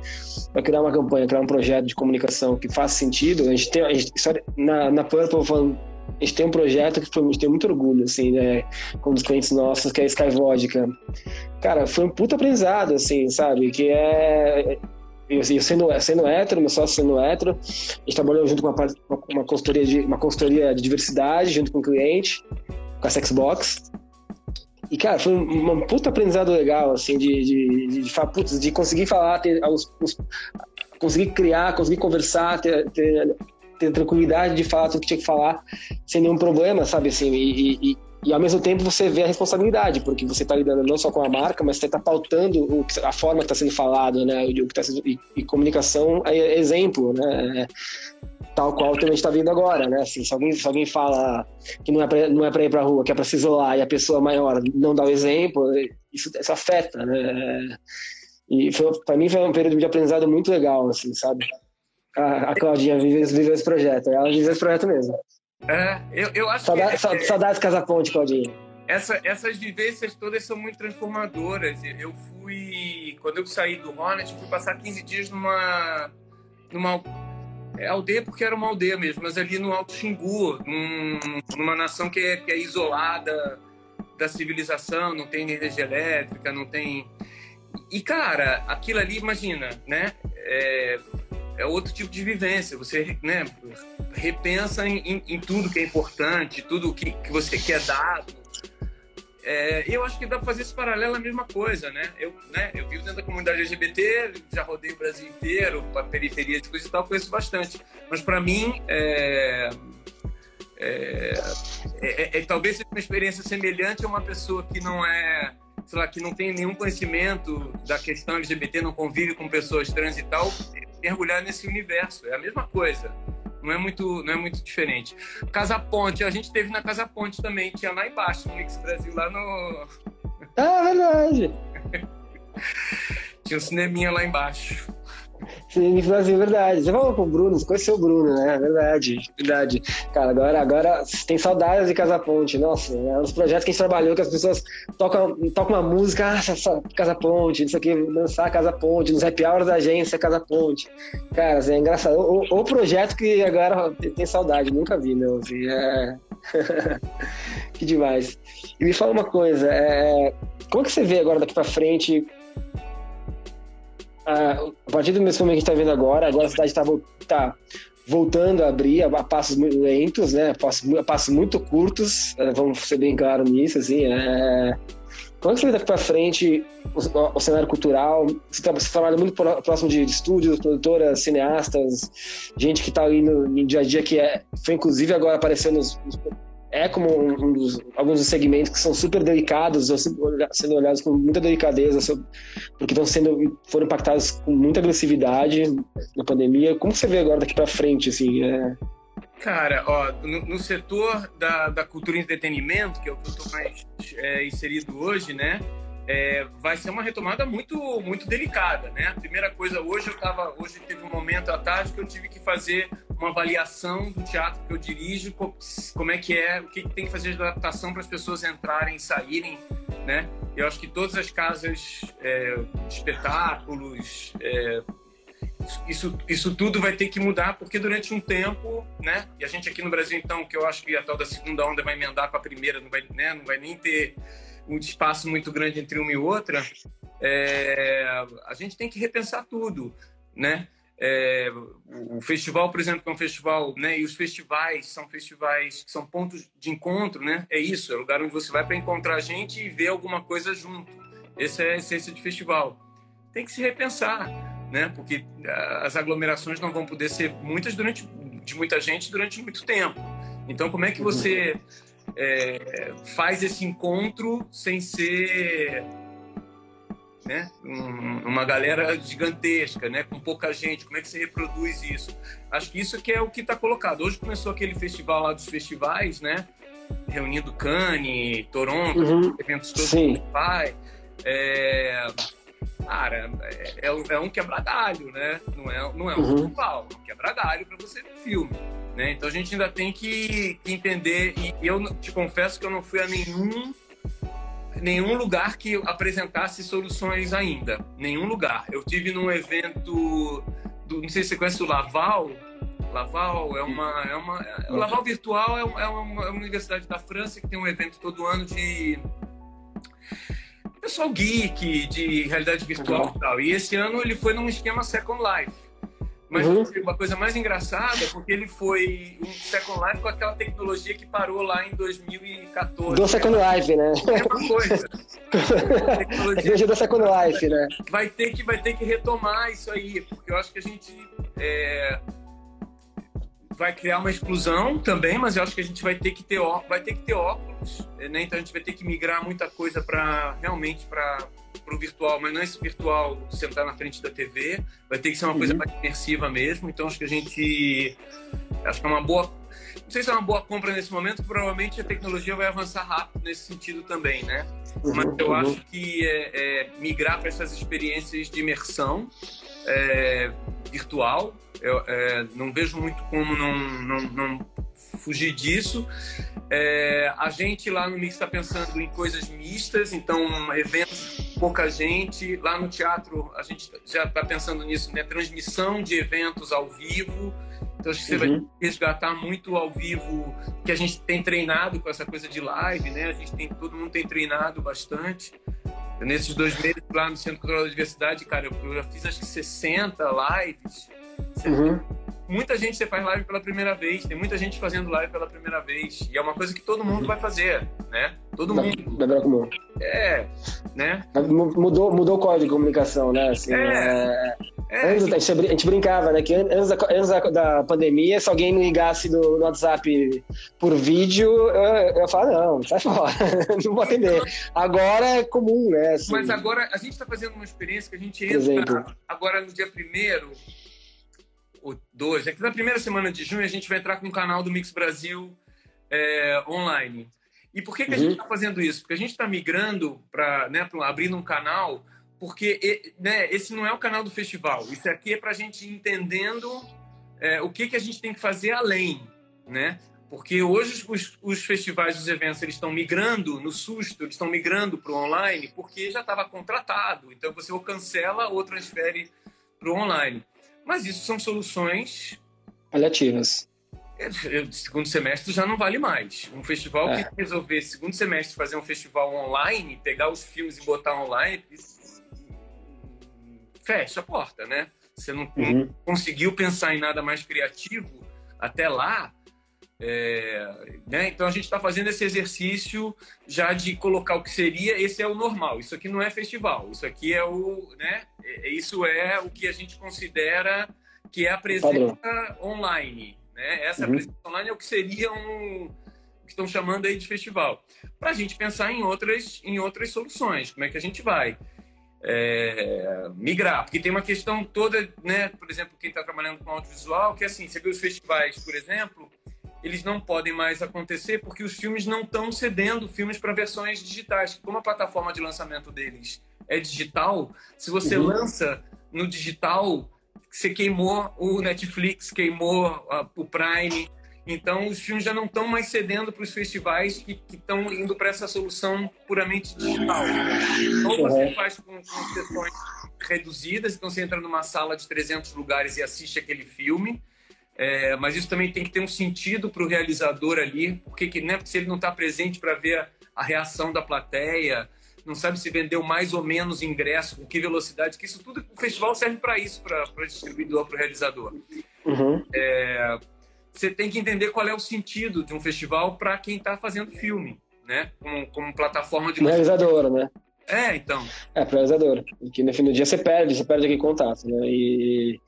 para criar uma campanha, criar um projeto de comunicação que faça sentido, a gente tem a gente, na, na Purple falando a gente tem um projeto que foi, a gente tem muito orgulho, assim, né? Com um dos clientes nossos, que é a Sky Vodka. Cara, foi um puta aprendizado, assim, sabe? Que é... Eu, sendo, sendo hétero, meu sócio sendo hétero, a gente trabalhou junto com uma, uma, consultoria de, uma consultoria de diversidade, junto com o cliente, com a Sexbox. E, cara, foi um, puta aprendizado legal, assim, de, de, de, de, de conseguir falar, ter, os, os, conseguir criar, conseguir conversar, ter, ter ter tranquilidade de falar tudo que tinha que falar sem nenhum problema, sabe assim, e, e, e ao mesmo tempo você vê a responsabilidade, porque você está lidando não só com a marca, mas você está pautando o, a forma que está sendo falado, né, o que tá sendo, e, e comunicação é exemplo, né, é, tal qual também está vindo agora, né? Assim, se alguém, se alguém fala que não é para não é para ir para rua, que é para se isolar e a pessoa maior não dá o exemplo, isso, isso afeta, né? E para mim foi um período de aprendizado muito legal, assim, sabe? A, a Claudinha vive, vive esse projeto, ela vive esse projeto mesmo. É, eu, eu acho Saudade, que... É, saudades Casa Ponte, Claudinha. Essa, essas vivências todas são muito transformadoras. Eu fui... Quando eu saí do Hornet, fui passar 15 dias numa... numa é aldeia porque era uma aldeia mesmo, mas ali no Alto Xingu, num, numa nação que é, que é isolada da civilização, não tem energia elétrica, não tem. E, cara, aquilo ali, imagina, né? É, é outro tipo de vivência. Você né, repensa em, em, em tudo que é importante, tudo que, que você quer dado é, eu acho que dá para fazer esse paralelo a mesma coisa, né? Eu, né, eu vivo dentro da comunidade LGBT, já rodei o Brasil inteiro, para periferia de coisa e tal, conheço bastante. Mas para mim, é, é, é, é, talvez seja uma experiência semelhante a uma pessoa que não é, sei lá, que não tem nenhum conhecimento da questão LGBT, não convive com pessoas trans e tal, mergulhar nesse universo. É a mesma coisa não é muito, não é muito diferente. Casa Ponte, a gente teve na Casa Ponte também, tinha lá embaixo, no Mix Brasil, lá no. Ah, verdade! tinha um cineminha lá embaixo. Sim, Brasil, verdade. Você falou com o Bruno, você conheceu o Bruno, né? Verdade, verdade. Cara, agora, agora tem saudades de Casa Ponte. Nossa, é um dos projetos que a gente trabalhou, que as pessoas tocam, tocam uma música, ah, Casa Ponte, isso aqui, dançar Casa Ponte, nos happy hours da agência Casa Ponte. Cara, assim, é engraçado. O, o, projeto que agora tem saudade, nunca vi, meu. Assim, é... que demais. E me fala uma coisa, é... como que você vê agora daqui pra frente a, partir do mesmo momento que a gente está vendo agora, agora a cidade está tá voltando a abrir a, passos muito lentos, né? A passos, a passos muito curtos, é, vamos ser bem claros nisso, assim. É... Como é você daqui para frente o, o, cenário cultural? Você, tá, você trabalha muito próximo de, de estúdios, produtoras, cineastas, gente que está ali no, no, dia a dia, que é, foi inclusive agora aparecendo nos, nos é como um dos, alguns dos segmentos que são super delicados, sendo olhados com muita delicadeza, porque estão sendo foram impactados com muita agressividade na pandemia. Como você vê agora daqui para frente, assim? É... Cara, ó, no, no, setor da, da cultura e entretenimento, que é o que eu estou mais é, inserido hoje, né? É, vai ser uma retomada muito muito delicada, né? A primeira coisa hoje eu tava hoje teve um momento à tarde que eu tive que fazer uma avaliação do teatro que eu dirijo, como é que é, o que tem que fazer de adaptação para as pessoas entrarem, saírem, né? Eu acho que todas as casas, é, espetáculos, é, isso, isso tudo vai ter que mudar, porque durante um tempo, né? E a gente aqui no Brasil, então, que eu acho que a tal da segunda onda vai emendar com a primeira, não vai, né, não vai nem ter um espaço muito grande entre uma e outra, é, a gente tem que repensar tudo, né? É, o festival, por exemplo, é um festival, né? E os festivais são festivais que são pontos de encontro, né? É isso, é o lugar onde você vai para encontrar gente e ver alguma coisa junto. Essa é a essência de festival. Tem que se repensar, né? Porque ah, as aglomerações não vão poder ser muitas durante de muita gente durante muito tempo. Então, como é que você é, faz esse encontro sem ser né, um, uma galera gigantesca, né, com pouca gente. Como é que você reproduz isso? Acho que isso que é o que está colocado. Hoje começou aquele festival lá dos festivais, né, reunindo Cannes, Toronto, uhum. eventos todos Sim. que. É, cara, é, é, é um quebra-galho, né? Não é, não é um uhum. festival, é um quebra-galho para você ver filme. Né? Então a gente ainda tem que, entender, e eu te confesso que eu não fui a nenhum nenhum lugar que apresentasse soluções ainda. Nenhum lugar. Eu tive num evento, do, não sei se você conhece o Laval. Laval é uma. É uma é, o Laval Virtual é uma, é uma, é uma, universidade da França que tem um evento todo ano de. Pessoal geek, de realidade virtual e tal. E esse ano ele foi num esquema Second Life. Mas uhum. uma coisa mais engraçada é porque ele foi um Second Life com aquela tecnologia que parou lá em 2014. Do Second Life, né? É uma coisa. tecnologia do Second Life, né? Vai ter, que, vai ter que retomar isso aí, porque eu acho que a gente. É... vai criar uma exclusão também, mas eu acho que a gente vai ter que ter, vai ter, que ter óculos, né? Então a gente vai ter que migrar muita coisa para realmente para o virtual, mas não esse virtual sentar na frente da TV, vai ter que ser uma coisa uhum. mais imersiva mesmo. Então acho que a gente acho que é uma boa não sei se é uma boa compra nesse momento, provavelmente a tecnologia vai avançar rápido nesse sentido também, né? Uhum, Mas eu uhum. acho que é, é migrar para essas experiências de imersão é, virtual, eu é, não vejo muito como não, não, não fugir disso. É, a gente lá no Mix está pensando em coisas mistas, então eventos pouca gente. Lá no teatro a gente já está pensando nisso, né? Transmissão de eventos ao vivo. Então acho que você uhum. vai resgatar muito ao vivo que a gente tem treinado com essa coisa de live, né? A gente tem todo mundo tem treinado bastante. Nesses dois meses lá no Centro Cultural da Diversidade, cara, eu já fiz acho que 60 lives. Uhum. Muita gente você faz live pela primeira vez, tem muita gente fazendo live pela primeira vez. E é uma coisa que todo mundo vai fazer, né? Todo da, mundo. Da comum. É, né? Mudou, mudou o código de comunicação, né? Assim, é. é... É, antes, a, gente, a gente brincava, né? Que antes, da, antes da, da pandemia, se alguém me ligasse no, no WhatsApp por vídeo, eu, eu ia falar, não, sai fora, não vou atender. Agora é comum, né? Assim. Mas agora a gente está fazendo uma experiência que a gente entra agora no dia primeiro ou dois, é que na primeira semana de junho a gente vai entrar com o canal do Mix Brasil é, online. E por que, que a gente está uhum. fazendo isso? Porque a gente está migrando para, né, abrindo um canal porque né, esse não é o canal do festival. Isso aqui é para a gente entendendo é, o que, que a gente tem que fazer além, né? Porque hoje os, os festivais, os eventos, eles estão migrando no susto, eles estão migrando para o online porque já estava contratado. Então você ou cancela ou transfere para o online. Mas isso são soluções paliativas. É, segundo semestre já não vale mais. Um festival é. que resolver segundo semestre fazer um festival online, pegar os filmes e botar online, fecha a porta, né? Você não, uhum. conseguiu pensar em nada mais criativo até lá. É, né? Então a gente está fazendo esse exercício já de colocar o que seria. Esse é o normal. Isso aqui não é festival. Isso aqui é o, né? É, isso é o que a gente considera que é a presença online. Né? Essa uhum. presença online é o que seria um que estão chamando aí de festival. Para a gente pensar em outras, em outras soluções. Como é que a gente vai? É, migrar, porque tem uma questão toda, né? Por exemplo, quem está trabalhando com audiovisual, que é assim, você vê os festivais, por exemplo, eles não podem mais acontecer porque os filmes não estão cedendo filmes para versões digitais. Como a plataforma de lançamento deles é digital, se você uhum. lança no digital, você queimou o Netflix, queimou a, o Prime, então, os filmes já não estão mais cedendo para os festivais que estão indo para essa solução puramente digital. Ou você faz com, com sessões reduzidas, então você entra numa sala de 300 lugares e assiste aquele filme, é, mas isso também tem que ter um sentido para o realizador ali, porque, né, porque se ele não está presente para ver a, a, reação da plateia, não sabe se vendeu mais ou menos ingresso, com que velocidade, que isso tudo, o festival serve para isso, para o distribuidor, para o realizador. Uhum. É, você tem que entender qual é o sentido de um festival para quem está fazendo filme, né? Como, como plataforma de. Realizadora, né? É, então. É, para realizadora. Porque no fim do dia você perde, você perde aquele contato, né? E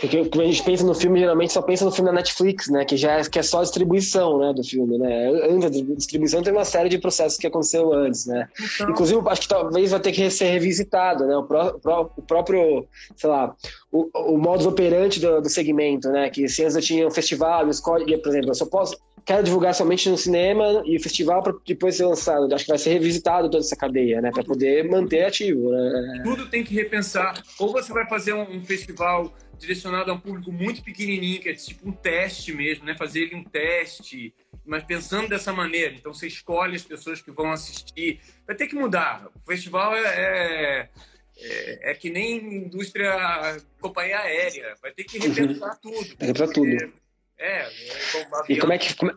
porque quando a gente pensa no filme, geralmente só pensa no filme da Netflix, né? Que já é, que é só a distribuição né, do filme, né? Antes da distribuição tem uma série de processos que aconteceu antes, né? Então... Inclusive, acho que talvez vai ter que ser revisitado, né? O, pró o próprio, sei lá, o, o modus operandi do, do segmento, né? Que se antes eu tinha um festival, escolhe, por exemplo, eu só posso quero divulgar somente no cinema e o festival para depois ser lançado. Acho que vai ser revisitado toda essa cadeia, né? Para poder manter ativo. Né? Tudo tem que repensar. Ou você vai fazer um, um festival direcionado a um público muito pequenininho, que é tipo um teste mesmo, né? Fazer ele um teste, mas pensando dessa maneira. Então você escolhe as pessoas que vão assistir. Vai ter que mudar. O festival é, é, é, é que nem indústria, companhia aérea. Vai ter que repensar uhum. tudo. Repensar tudo. É, é e como é que como,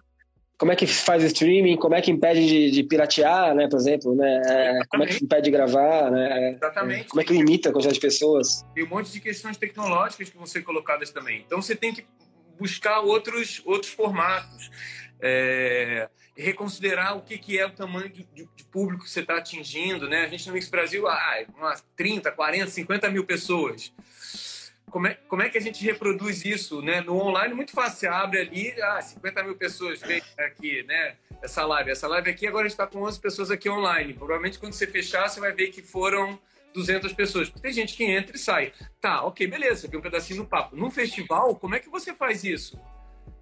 como é que faz streaming? Como é que impede de, de piratear, né? Por exemplo, né? É, como é que impede de gravar, né? Exatamente. Como é que limita a quantidade de pessoas? Tem um monte de questões tecnológicas que vão ser colocadas também. Então você tem que buscar outros outros formatos. É, reconsiderar o que, que é o tamanho de, de, de público que você está atingindo, né? A gente no Mix Brasil, ah, umas 30, 40, 50 mil pessoas como é, como é que a gente reproduz isso, né? No online, muito fácil. Você abre ali, ah, 50 mil pessoas vêm aqui, né? Essa live. Essa live aqui, agora a gente está com 11 pessoas aqui online. Provavelmente, quando você fechar, você vai ver que foram 200 pessoas. Porque tem gente que entra e sai. Tá, ok, beleza. Tem um pedacinho no papo. Num festival, como é que você faz isso?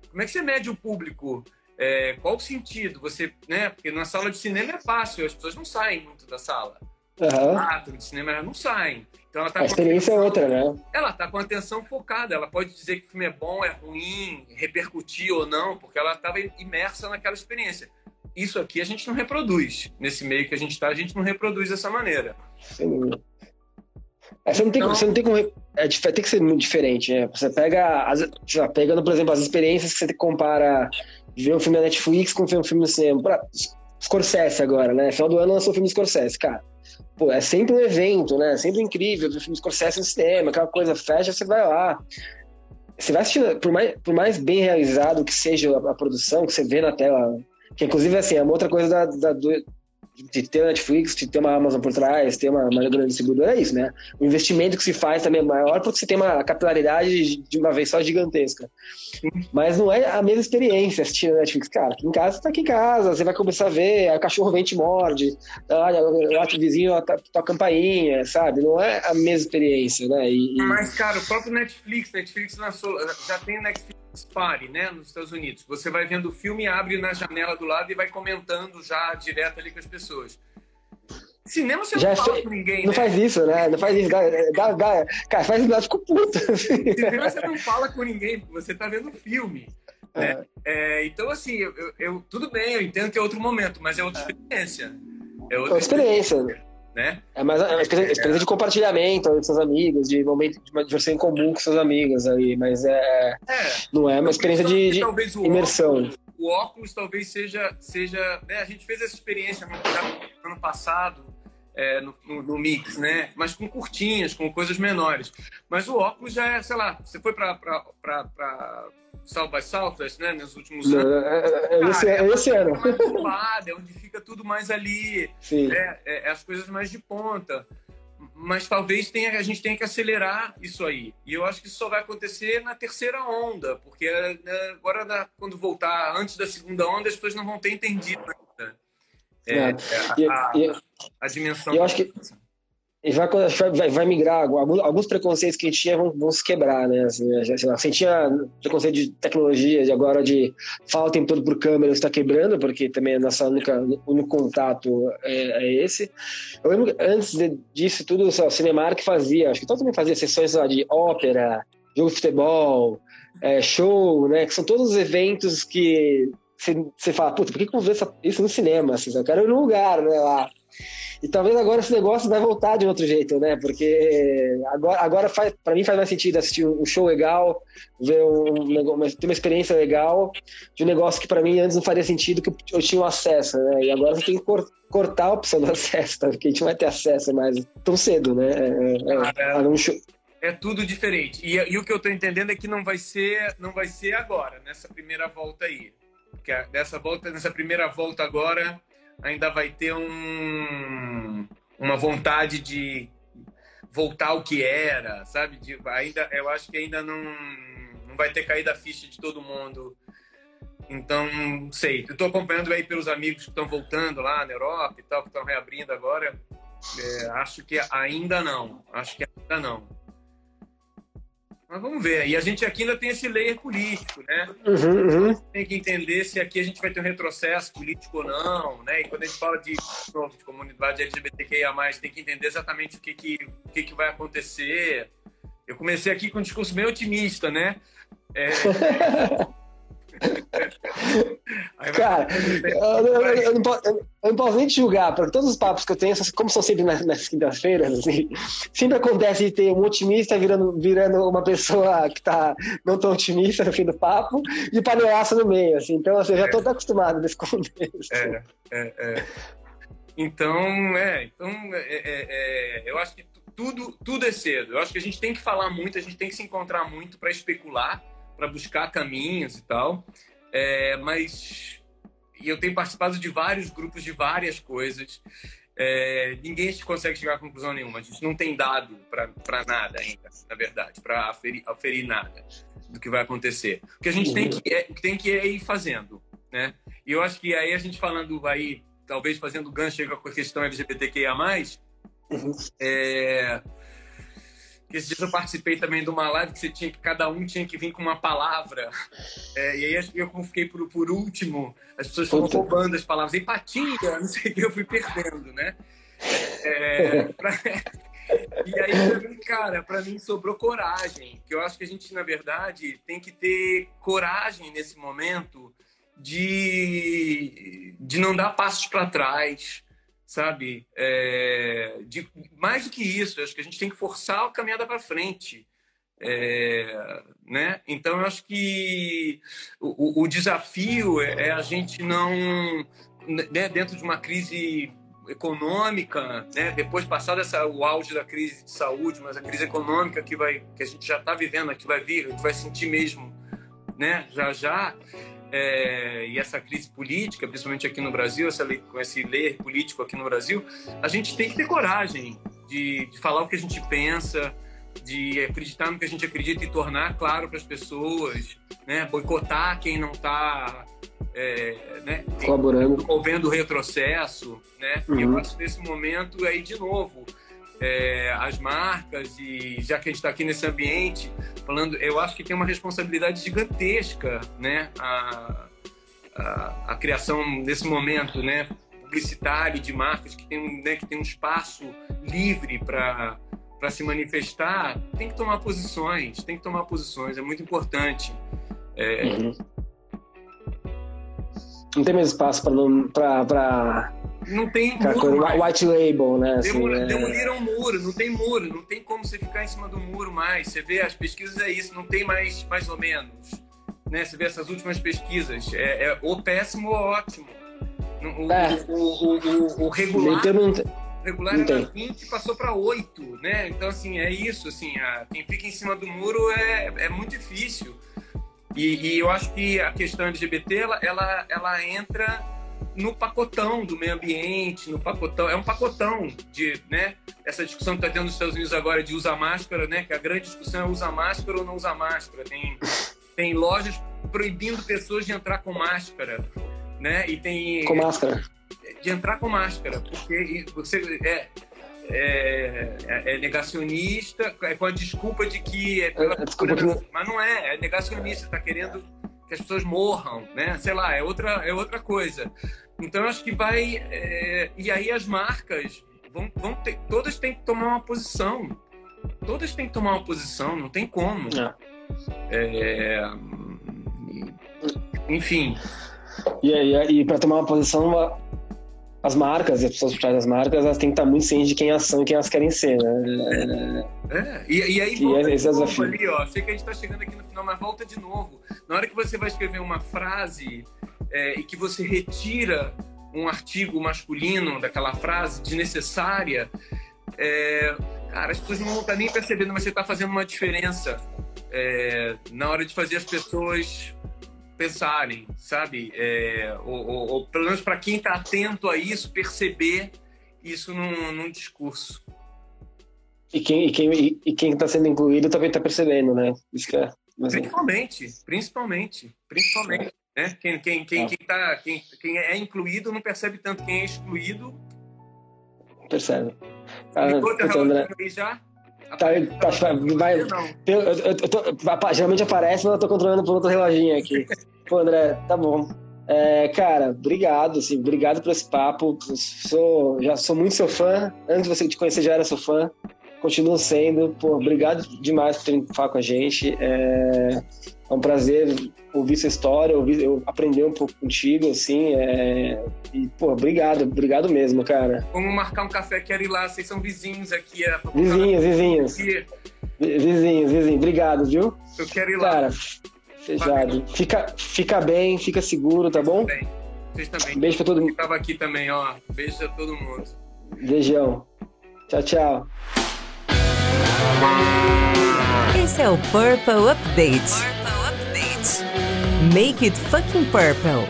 Como é que você mede o público? É, qual o sentido? Você, né? Porque na sala de cinema é fácil, as pessoas não saem muito da sala. Uhum. Teatro, de cinema, elas não saem. Então ela tá a experiência atenção, é outra, né? Ela tá com a atenção focada. Ela pode dizer que o filme é bom, é ruim, repercutir ou não, porque ela estava imersa naquela experiência. Isso aqui a gente não reproduz. Nesse meio que a gente está, a gente não reproduz dessa maneira. Sim. É, você, não tem, então, você não tem como. É, tem que ser muito diferente, né? Você pega. As, lá, pegando, por exemplo, as experiências que você compara ver um filme da Netflix com ver um filme no cinema. Pra, Scorsese agora, né? Final do ano lançou o filme Scorsese, cara. Pô, é sempre um evento, né? É sempre incrível o filme Scorsese no cinema, aquela coisa fecha, você vai lá. Você vai assistir, por mais, por mais bem realizado que seja a, a produção, que você vê na tela, que inclusive assim, é uma outra coisa da, da do, de ter Netflix, de ter uma Amazon por trás, ter uma, uma grande distribuidora, é isso, né? O investimento que se faz também é maior porque você tem uma capilaridade de uma vez só gigantesca. Mas não é a mesma experiência assistir Netflix. Cara, aqui em casa você tá aqui em casa, você vai começar a ver, aí o cachorro vem te morde, olha, o vizinho toca a campainha, sabe? Não é a mesma experiência, né? E, e... Mas, cara, o próprio Netflix, Netflix lançou, já tem Netflix Party, né, nos Estados Unidos. Você vai vendo o filme, abre na janela do lado e vai comentando já direto ali com as pessoas. Cinema você já não fala com ninguém, Não né? faz isso, né? Não faz isso. Dá, dá, dá, cara, faz isso, fico puto. Cinema você não fala com ninguém, você tá vendo filme. Né? É. É, então, assim, eu, eu, tudo bem, eu entendo que é outro momento, mas é outra experiência. É outra, experiência. experiência né? É mais uma experiência, de compartilhamento com seus amigos, de momento de uma diversão em comum com seus amigos aí, mas é, é não é uma experiência de, de imersão. Óculos, o óculos talvez seja, seja né? a gente fez essa experiência no ano passado é, no, no, no, mix, né? Mas com curtinhas, com coisas menores. Mas o óculos já é, sei lá, você foi para South by Southwest, né? Nos últimos anos. É, é, é esse, é, esse ano. é onde fica tudo mais ali. Sim. Né? É, é, as coisas mais de ponta. Mas talvez tenha, a gente tenha que acelerar isso aí. E eu acho que isso só vai acontecer na terceira onda, porque né, agora, quando voltar antes da segunda onda, as pessoas não vão ter entendido ainda. É, é, a, a, a, dimensão. Eu acho que e vai, vai, vai migrar, alguns, preconceitos que a gente tinha vão, vão se quebrar, né? Assim, já, lá, você tinha preconceito de tecnologia, de agora de fala o tempo todo por câmera, está quebrando, porque também a nossa única, único contato é, é esse. Eu lembro antes disso tudo, o Cinemark fazia, acho que todo mundo fazia sessões lá, de ópera, jogo de futebol, é, show, né? Que são todos os eventos que você fala, puta, por que, que eu vou ver isso no cinema? Assim, eu quero ir num lugar, né, lá. E talvez agora esse negócio vai voltar de outro jeito, né? Porque agora, agora faz, para mim faz mais sentido assistir um show legal, ver um, uma, ter uma experiência legal de um negócio que para mim antes não faria sentido, que eu tinha o acesso, né? E agora você tem que cortar a opção do acesso, tá? porque a gente não vai ter acesso mais tão cedo, né? É, é, é, um show é tudo diferente. E, e, o que eu estou entendendo é que não vai ser, não vai ser agora, nessa primeira volta aí. Porque dessa volta, nessa primeira volta agora, ainda vai ter um, uma vontade de voltar ao que era, sabe? De, ainda, eu acho que ainda não, não vai ter caído a ficha de todo mundo. Então, não sei. Eu estou acompanhando aí pelos amigos que estão voltando lá na Europa e tal, que estão reabrindo agora. É, acho que ainda não. Acho que ainda não. Mas vamos ver. E a gente aqui ainda tem esse layer político, né? Uhum, uhum. Tem que entender se aqui a gente vai ter um retrocesso político ou não, né? E quando a gente fala de, de comunidade LGBTQIA+, tem que entender exatamente o que, que, o que, que vai acontecer. Eu comecei aqui com um discurso meio otimista, né? É... Cara, eu, eu, eu, não posso, eu, não posso, nem te julgar, porque todos os papos que eu tenho, como são sempre nas, nas quintas-feiras, assim, sempre acontece de ter um otimista virando, virando uma pessoa que tá não tão otimista no fim do papo e panelaça no meio, assim. Então, assim, eu já estou é. acostumado nesse contexto. É, é, é. Então, é, então é, é, é, eu acho que tudo, tudo é cedo. Eu acho que a gente tem que falar muito, a gente tem que se encontrar muito para especular para buscar caminhos e tal. É, mas e eu tenho participado de vários grupos de várias coisas. é, ninguém consegue chegar a conclusão nenhuma. A gente não tem dado para nada ainda, na verdade, para aferir, aferir, nada do que vai acontecer. O que a gente tem que, é, tem que é ir fazendo, né? E eu acho que aí a gente falando aí, talvez fazendo gancho com a questão LGBTQIA+, uhum. é, esses dias eu participei também de uma live que você tinha que cada um tinha que vir com uma palavra. É, e aí eu como fiquei por, por último, as pessoas foram roubando as palavras. Empatia, não sei o que, eu fui perdendo, né? É, pra... E aí, pra mim, cara, pra mim sobrou coragem. Que eu acho que a gente, na verdade, tem que ter coragem nesse momento de, de não dar passos para trás, sabe? É, de, mais do que isso, acho que a gente tem que forçar a caminhada para frente. É, né? Então, eu acho que o, o desafio é, é, a gente não, né, dentro de uma crise econômica, né, depois passado essa, o auge da crise de saúde, mas a crise econômica que, vai, que a gente já está vivendo, que vai vir, gente vai sentir mesmo né, já já, é, e essa crise política, principalmente aqui no Brasil, essa, com esse ler político aqui no Brasil, a gente tem que ter coragem de, de falar o que a gente pensa, de acreditar no que a gente acredita e tornar claro para as pessoas, né? boicotar quem não está é, né? colaborando, promovendo o retrocesso, né? Uhum. E eu uhum. acho que nesse momento aí de novo é, as marcas e já que a gente está aqui nesse ambiente falando, eu acho que tem uma responsabilidade gigantesca, né? A, a, a criação nesse momento, né? Publicitário de marcas que tem, né, que tem um espaço livre para para se manifestar, tem que tomar posições, tem que tomar posições, é muito importante. É... Uhum. Não tem mais espaço para não tem muro. White label, né? Assim, Demoliram, é... Demoliram o muro, não tem muro, não tem como você ficar em cima do muro mais. Você vê, as pesquisas é isso, não tem mais, mais ou menos. Né? Você vê essas últimas pesquisas, é, é ou péssimo ou ótimo. O, é. o, o, o, o regular, regular era 20 passou para 8, né? Então, assim, é isso, assim, a, quem fica em cima do muro é, é muito difícil. E, e eu acho que a questão LGBT, ela, ela, ela entra no pacotão do meio ambiente, no pacotão, é um pacotão de, né, essa discussão que está tendo nos Estados Unidos agora de usar máscara, né, que a grande discussão é usar máscara ou não usar máscara. Tem, tem lojas proibindo pessoas de entrar com máscara, né, e tem... Com máscara. De entrar com máscara, porque você é, é, é, negacionista, é com a desculpa de que é pela é, mas não é, é negacionista, está querendo que as pessoas morram, né? Sei lá, é outra, é outra coisa. Então, acho que vai. É... E aí, as marcas vão, vão ter. Todas têm que tomar uma posição. Todas têm que tomar uma posição, não tem como. É... é enfim. E, e, e para tomar uma posição, as marcas e as pessoas por trás das marcas, elas têm que estar muito cientes de quem elas são e quem elas querem ser, né? É, é. E, e aí, e volta esse de novo ali, ó. Sei que a gente está chegando aqui no final, mas volta de novo. Na hora que você vai escrever uma frase é, e que você retira um artigo masculino daquela frase desnecessária, é, cara, as pessoas não vão estar nem percebendo, mas você está fazendo uma diferença é, na hora de fazer as pessoas pensarem, sabe? É, ou, ou, ou, pelo menos para quem está atento a isso, perceber isso num, num discurso. E quem e quem e quem está sendo incluído também está percebendo, né? Isso é, mas... Principalmente, principalmente, principalmente. Né? Quem, quem, quem, é. quem, tá, quem, quem é incluído não percebe tanto quem é excluído. Percebe. Ah, então, André... aí já? Tá, tá, vai, eu, eu, eu tô, geralmente aparece, mas eu tô controlando por outro reloginho aqui. Pô, André, tá bom. É, cara, obrigado, assim, obrigado por esse papo. Sou, já sou muito seu fã. Antes de você te conhecer, já era seu fã. Continuo sendo. Pô, obrigado demais por ter falar com a gente. É, é um prazer ouvir sua história, ouvir, eu aprender um pouco contigo, assim. É, e, pô, obrigado, obrigado mesmo, cara. Vamos marcar um café, quero ir lá. Vocês são vizinhos aqui. É, vizinhos, vizinhos. Vizinhos, vizinhos. Obrigado, viu? Eu quero ir lá. Cara, fechado. Fica, fica bem, fica seguro, tá bom? Bem. Vocês também. Beijo pra todo mundo. Tava aqui também, ó. Beijo a todo mundo. Beijão. Tchau, tchau. Esse é o Purple Update. Purple Update. Make it fucking purple.